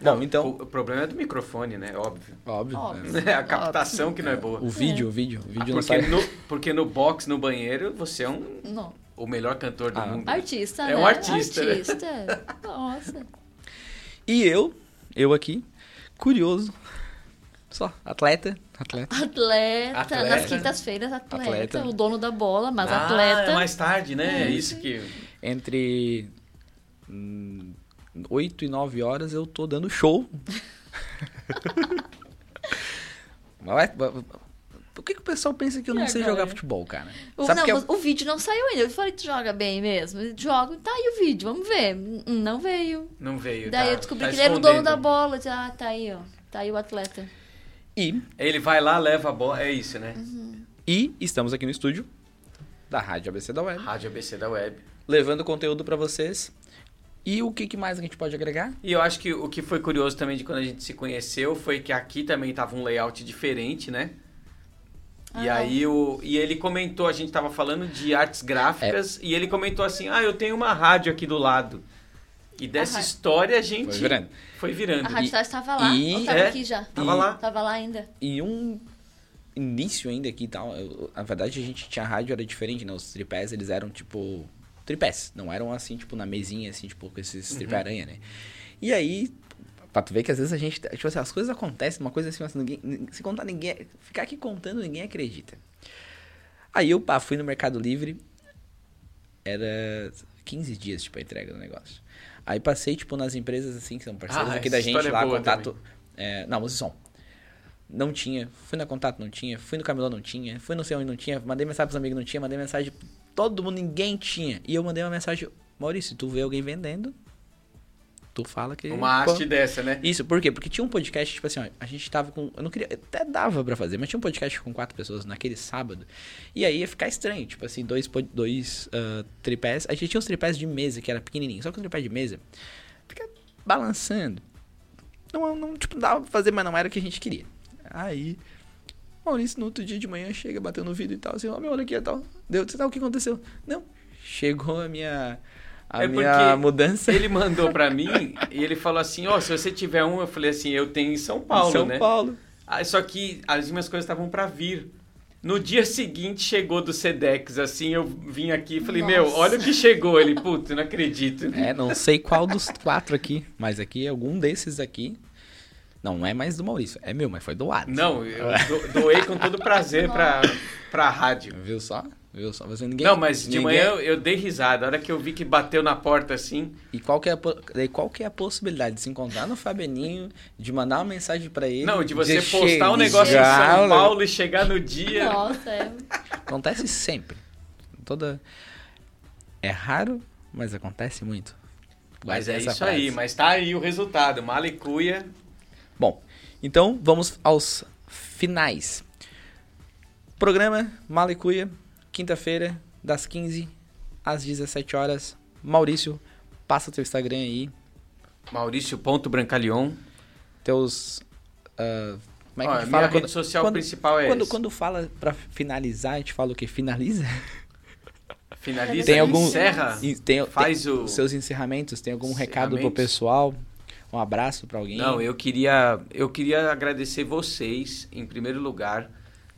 Bom, então. o, o problema é do microfone, né? Óbvio. Óbvio. Óbvio. É (laughs) a captação que não é boa. O vídeo, o vídeo. O vídeo não Porque sai. no, porque no box, no banheiro, você é um, Não. O melhor cantor do Ah. mundo. Artista, É né? um artista, né? Artista. (laughs) Nossa. E eu, eu aqui, curioso. Só, atleta. Atleta. Atleta. Atleta. Nas quintas-feiras, atleta. Atleta. O dono da bola, mas ah, atleta. é mais tarde, né? É isso que... Entre hum, 8 e 9 horas eu tô dando show. (laughs) Mas vai- vai- Por que, que o pessoal pensa que eu não sei agora? jogar futebol, cara? O, Sabe não, que é- mas o vídeo não saiu ainda. Eu falei, tu joga bem mesmo? Joga, tá aí o vídeo, vamos ver. Hum, Não veio. Não veio. Daí tá- eu descobri tá que ele era o dono da bola. Eu Ah, tá aí, ó. Tá aí o atleta. E, Ele vai lá, leva a bola. É isso, né? e estamos aqui no estúdio da Rádio ABC da Web, Rádio ABC da Web. levando conteúdo pra vocês. E o que mais a gente pode agregar? E eu acho que o que foi curioso também de quando a gente se conheceu foi que aqui também tava um layout diferente, né? E aí o, e ele comentou, a gente tava falando de artes gráficas e ele comentou assim: "Ah, eu tenho uma rádio aqui do lado". E dessa história a gente Foi virando. foi virando. A Rádio E- estava lá. e- Ou tava é, aqui já? Tava lá. Tava lá ainda. E um início ainda aqui e tal. eu- na verdade, a gente tinha rádio, era diferente, né? Os tripés, eles eram tipo. Tripés. Não eram assim, tipo, na mesinha, assim, tipo, com esses Uhum. tripé-aranha, né? E aí. Pra tu ver que às vezes a gente. Tipo assim, as coisas acontecem, uma coisa assim, mas ninguém. Se contar, ninguém. Ficar aqui contando, ninguém acredita. Aí eu, pá, fui no Mercado Livre. Era 15 dias, tipo, a entrega do negócio. Aí passei, tipo, nas empresas, assim, que são parceiras Ah, aqui da gente, é lá, contato. É, não, música som. Não tinha. Fui na contato, não tinha. Fui no camelô, não tinha. Fui não sei onde, não tinha. Mandei mensagem pros amigos, não tinha. Mandei mensagem. Todo mundo, ninguém tinha. E eu mandei uma mensagem. Maurício, tu vê alguém vendendo, tu fala que. Uma haste dessa, né? Isso, por quê? Porque tinha um podcast, tipo assim, ó, a gente tava com. Eu não queria. Até dava pra fazer, mas tinha um podcast com quatro pessoas naquele sábado. E aí ia ficar estranho, tipo assim, dois, dois ah, tripés. A gente tinha uns tripés de mesa que era pequenininho. Só que o tripé de mesa fica balançando. Não, não, tipo, dava pra fazer, mas não era o que a gente queria. Aí. Maurício, no outro dia de manhã, chega batendo no vidro e tal, assim, ó, meu, olha aqui e tal. Deu, sabe o que aconteceu? Não. Chegou a minha. A É minha porque mudança. Ele mandou pra mim e ele falou assim: "Ó, se você tiver um", eu falei assim: "Eu tenho em São Paulo, em São né?" Paulo. Ah, só que as minhas coisas estavam pra vir. No dia seguinte chegou do Sedex, assim, eu vim aqui e falei, meu, Nossa. olha o que chegou. Ele, puta, não acredito. É, não sei qual dos quatro aqui, mas aqui, algum desses aqui. Não, não é mais do Maurício, é meu, mas foi doado. Não, eu do- doei com todo prazer pra, pra rádio. Viu só? Viu só? Você, ninguém, Não, mas de ninguém- manhã eu, eu dei risada. A hora que eu vi que bateu na porta assim. E qual que, é a, qual que é a possibilidade de se encontrar no Fabeninho, de mandar uma mensagem pra ele? Não, de você de postar um negócio em São Paulo e chegar no dia. Nossa, é. Acontece sempre. Toda. É raro, mas acontece muito. Mas Guarda é isso aí, frase. mas tá aí o resultado. Malicuia. Bom, Então, vamos aos finais. Programa Malicuia, quinta-feira, das 15 às 17 horas. Maurício, passa teu Instagram aí, Maurício.brancalion. teus. ah, como é que Ó, a a gente minha fala? rede social principal é quando, essa. quando fala pra finalizar, a gente fala o quê? Finaliza? Finaliza, Tem algum- encerra, tem, faz tem o... os seus encerramentos, tem algum recado pro pessoal? Um abraço pra alguém? Não, eu queria, eu queria agradecer vocês, em primeiro lugar,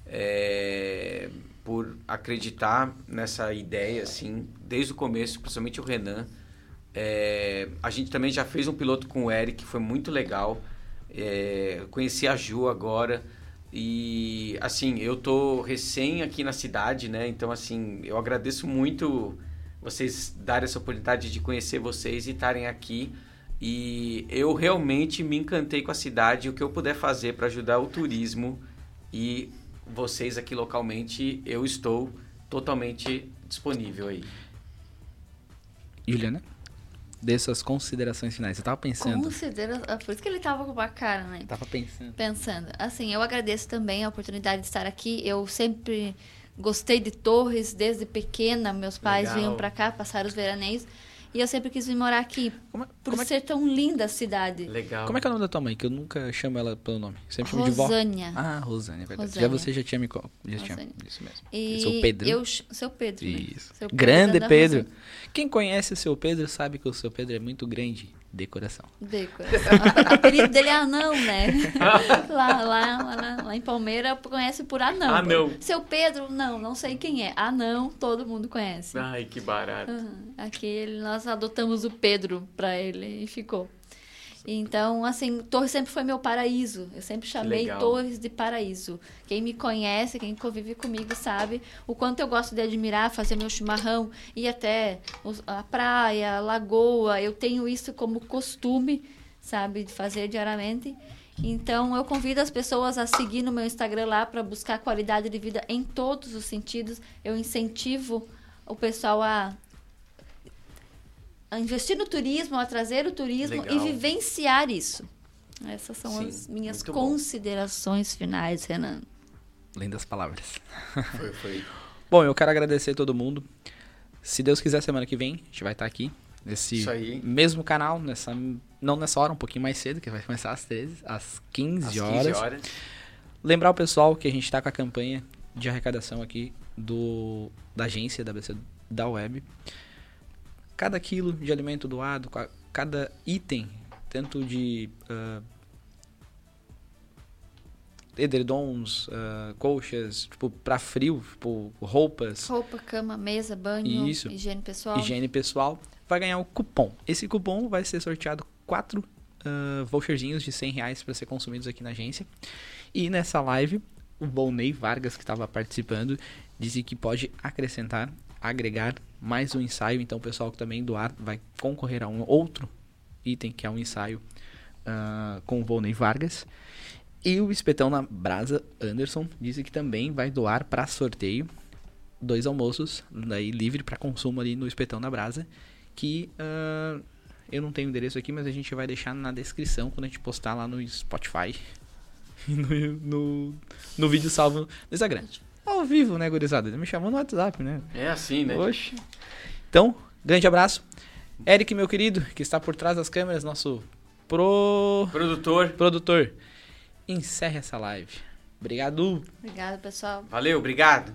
é, por acreditar nessa ideia, assim, desde o começo, principalmente o Renan. É, a gente também já fez um piloto com o Eric, foi muito legal. É, conheci a Ju agora. E, assim, eu tô recém aqui na cidade, né? Então, assim, eu agradeço muito vocês darem essa oportunidade de conhecer vocês e estarem aqui. E eu realmente me encantei com a cidade. O que eu puder fazer para ajudar o turismo e vocês aqui localmente, eu estou totalmente disponível aí. Juliana, dê suas considerações finais. Eu tava pensando. Considera... ah, Por isso que ele tava com uma cara, né? Tava pensando. Pensando. Assim, eu agradeço também a oportunidade de estar aqui. Eu sempre gostei de Torres desde pequena. Meus pais Legal. vinham pra cá passar os veraneios. E eu sempre quis vir morar aqui. Como, é- Por como é, ser tão linda a cidade. Legal. como é que é o nome da tua mãe? Que eu nunca chamo ela pelo nome. Sempre chamo de vó. Rosânia. Ah, Rosânia, é verdade. Rosânia. Já você já tinha me. Já tinha, Rosânia. isso mesmo. E Eu sou Pedro. Eu, seu Pedro. né? Isso. Seu Pedro Grande Pedro. Rosânia. Quem conhece o seu Pedro sabe que o seu Pedro é muito grande de coração. De coração. (laughs) O apelido dele é Anão, né? (laughs) lá, lá, lá, lá, em Palmeira conhece por Anão. Anão. Seu Pedro, não, não sei quem é. Anão, todo mundo conhece. Ai, que barato. Aham. Aqui nós adotamos o Pedro pra ele e ficou. Então, assim, Torres sempre foi meu paraíso. Eu sempre chamei legal. Torres de paraíso. Quem me conhece, quem convive comigo sabe o quanto eu gosto de admirar, fazer meu chimarrão, ir até a praia, a lagoa. Eu tenho isso como costume, sabe, de fazer diariamente. Então, eu convido as pessoas a seguir no meu Instagram lá para buscar qualidade de vida em todos os sentidos. Eu incentivo o pessoal a investir no turismo, a trazer o turismo Legal. e vivenciar isso. Essas são Sim, as minhas muito bom. considerações finais, Renan. Lindas palavras. (laughs) Foi, foi. Bom, eu quero agradecer a todo mundo. Se Deus quiser, semana que vem, a gente vai estar aqui. Nesse mesmo canal, nessa, não nessa hora, um pouquinho mais cedo, que vai começar às 13, às 15, Às 15 horas. horas. Lembrar o pessoal que a gente está com a campanha de arrecadação aqui do, da agência da ABC da web. Cada quilo de alimento doado, ca- cada item, tanto de ah, edredons, ah, colchas, tipo, para frio, tipo, roupas, Roupa, cama, mesa, banho, Isso. higiene pessoal. higiene pessoal, vai ganhar um cupom. Esse cupom vai ser sorteado quatro ah, voucherzinhos de 100 reais para ser consumidos aqui na agência. E nessa live, o Volney Vargas, que estava participando, disse que pode acrescentar, agregar mais um ensaio. Então, o pessoal que também doar vai concorrer a um outro item, que é um ensaio ah, com o Volney Vargas. E o Espetão na Brasa Anderson disse que também vai doar para sorteio dois almoços daí livre para consumo ali no Espetão na Brasa, que ah, eu não tenho endereço aqui, mas a gente vai deixar na descrição quando a gente postar lá no Spotify (laughs) e no, no, no vídeo salvo no Instagram. Ao vivo, né, gurizada? Ele me chamou no WhatsApp, né? É assim, né? Oxe. Então, grande abraço. Eric, meu querido, que está por trás das câmeras, nosso pro... Produtor, produtor. Encerre essa live. Obrigado. Obrigada, pessoal. valeu, obrigado.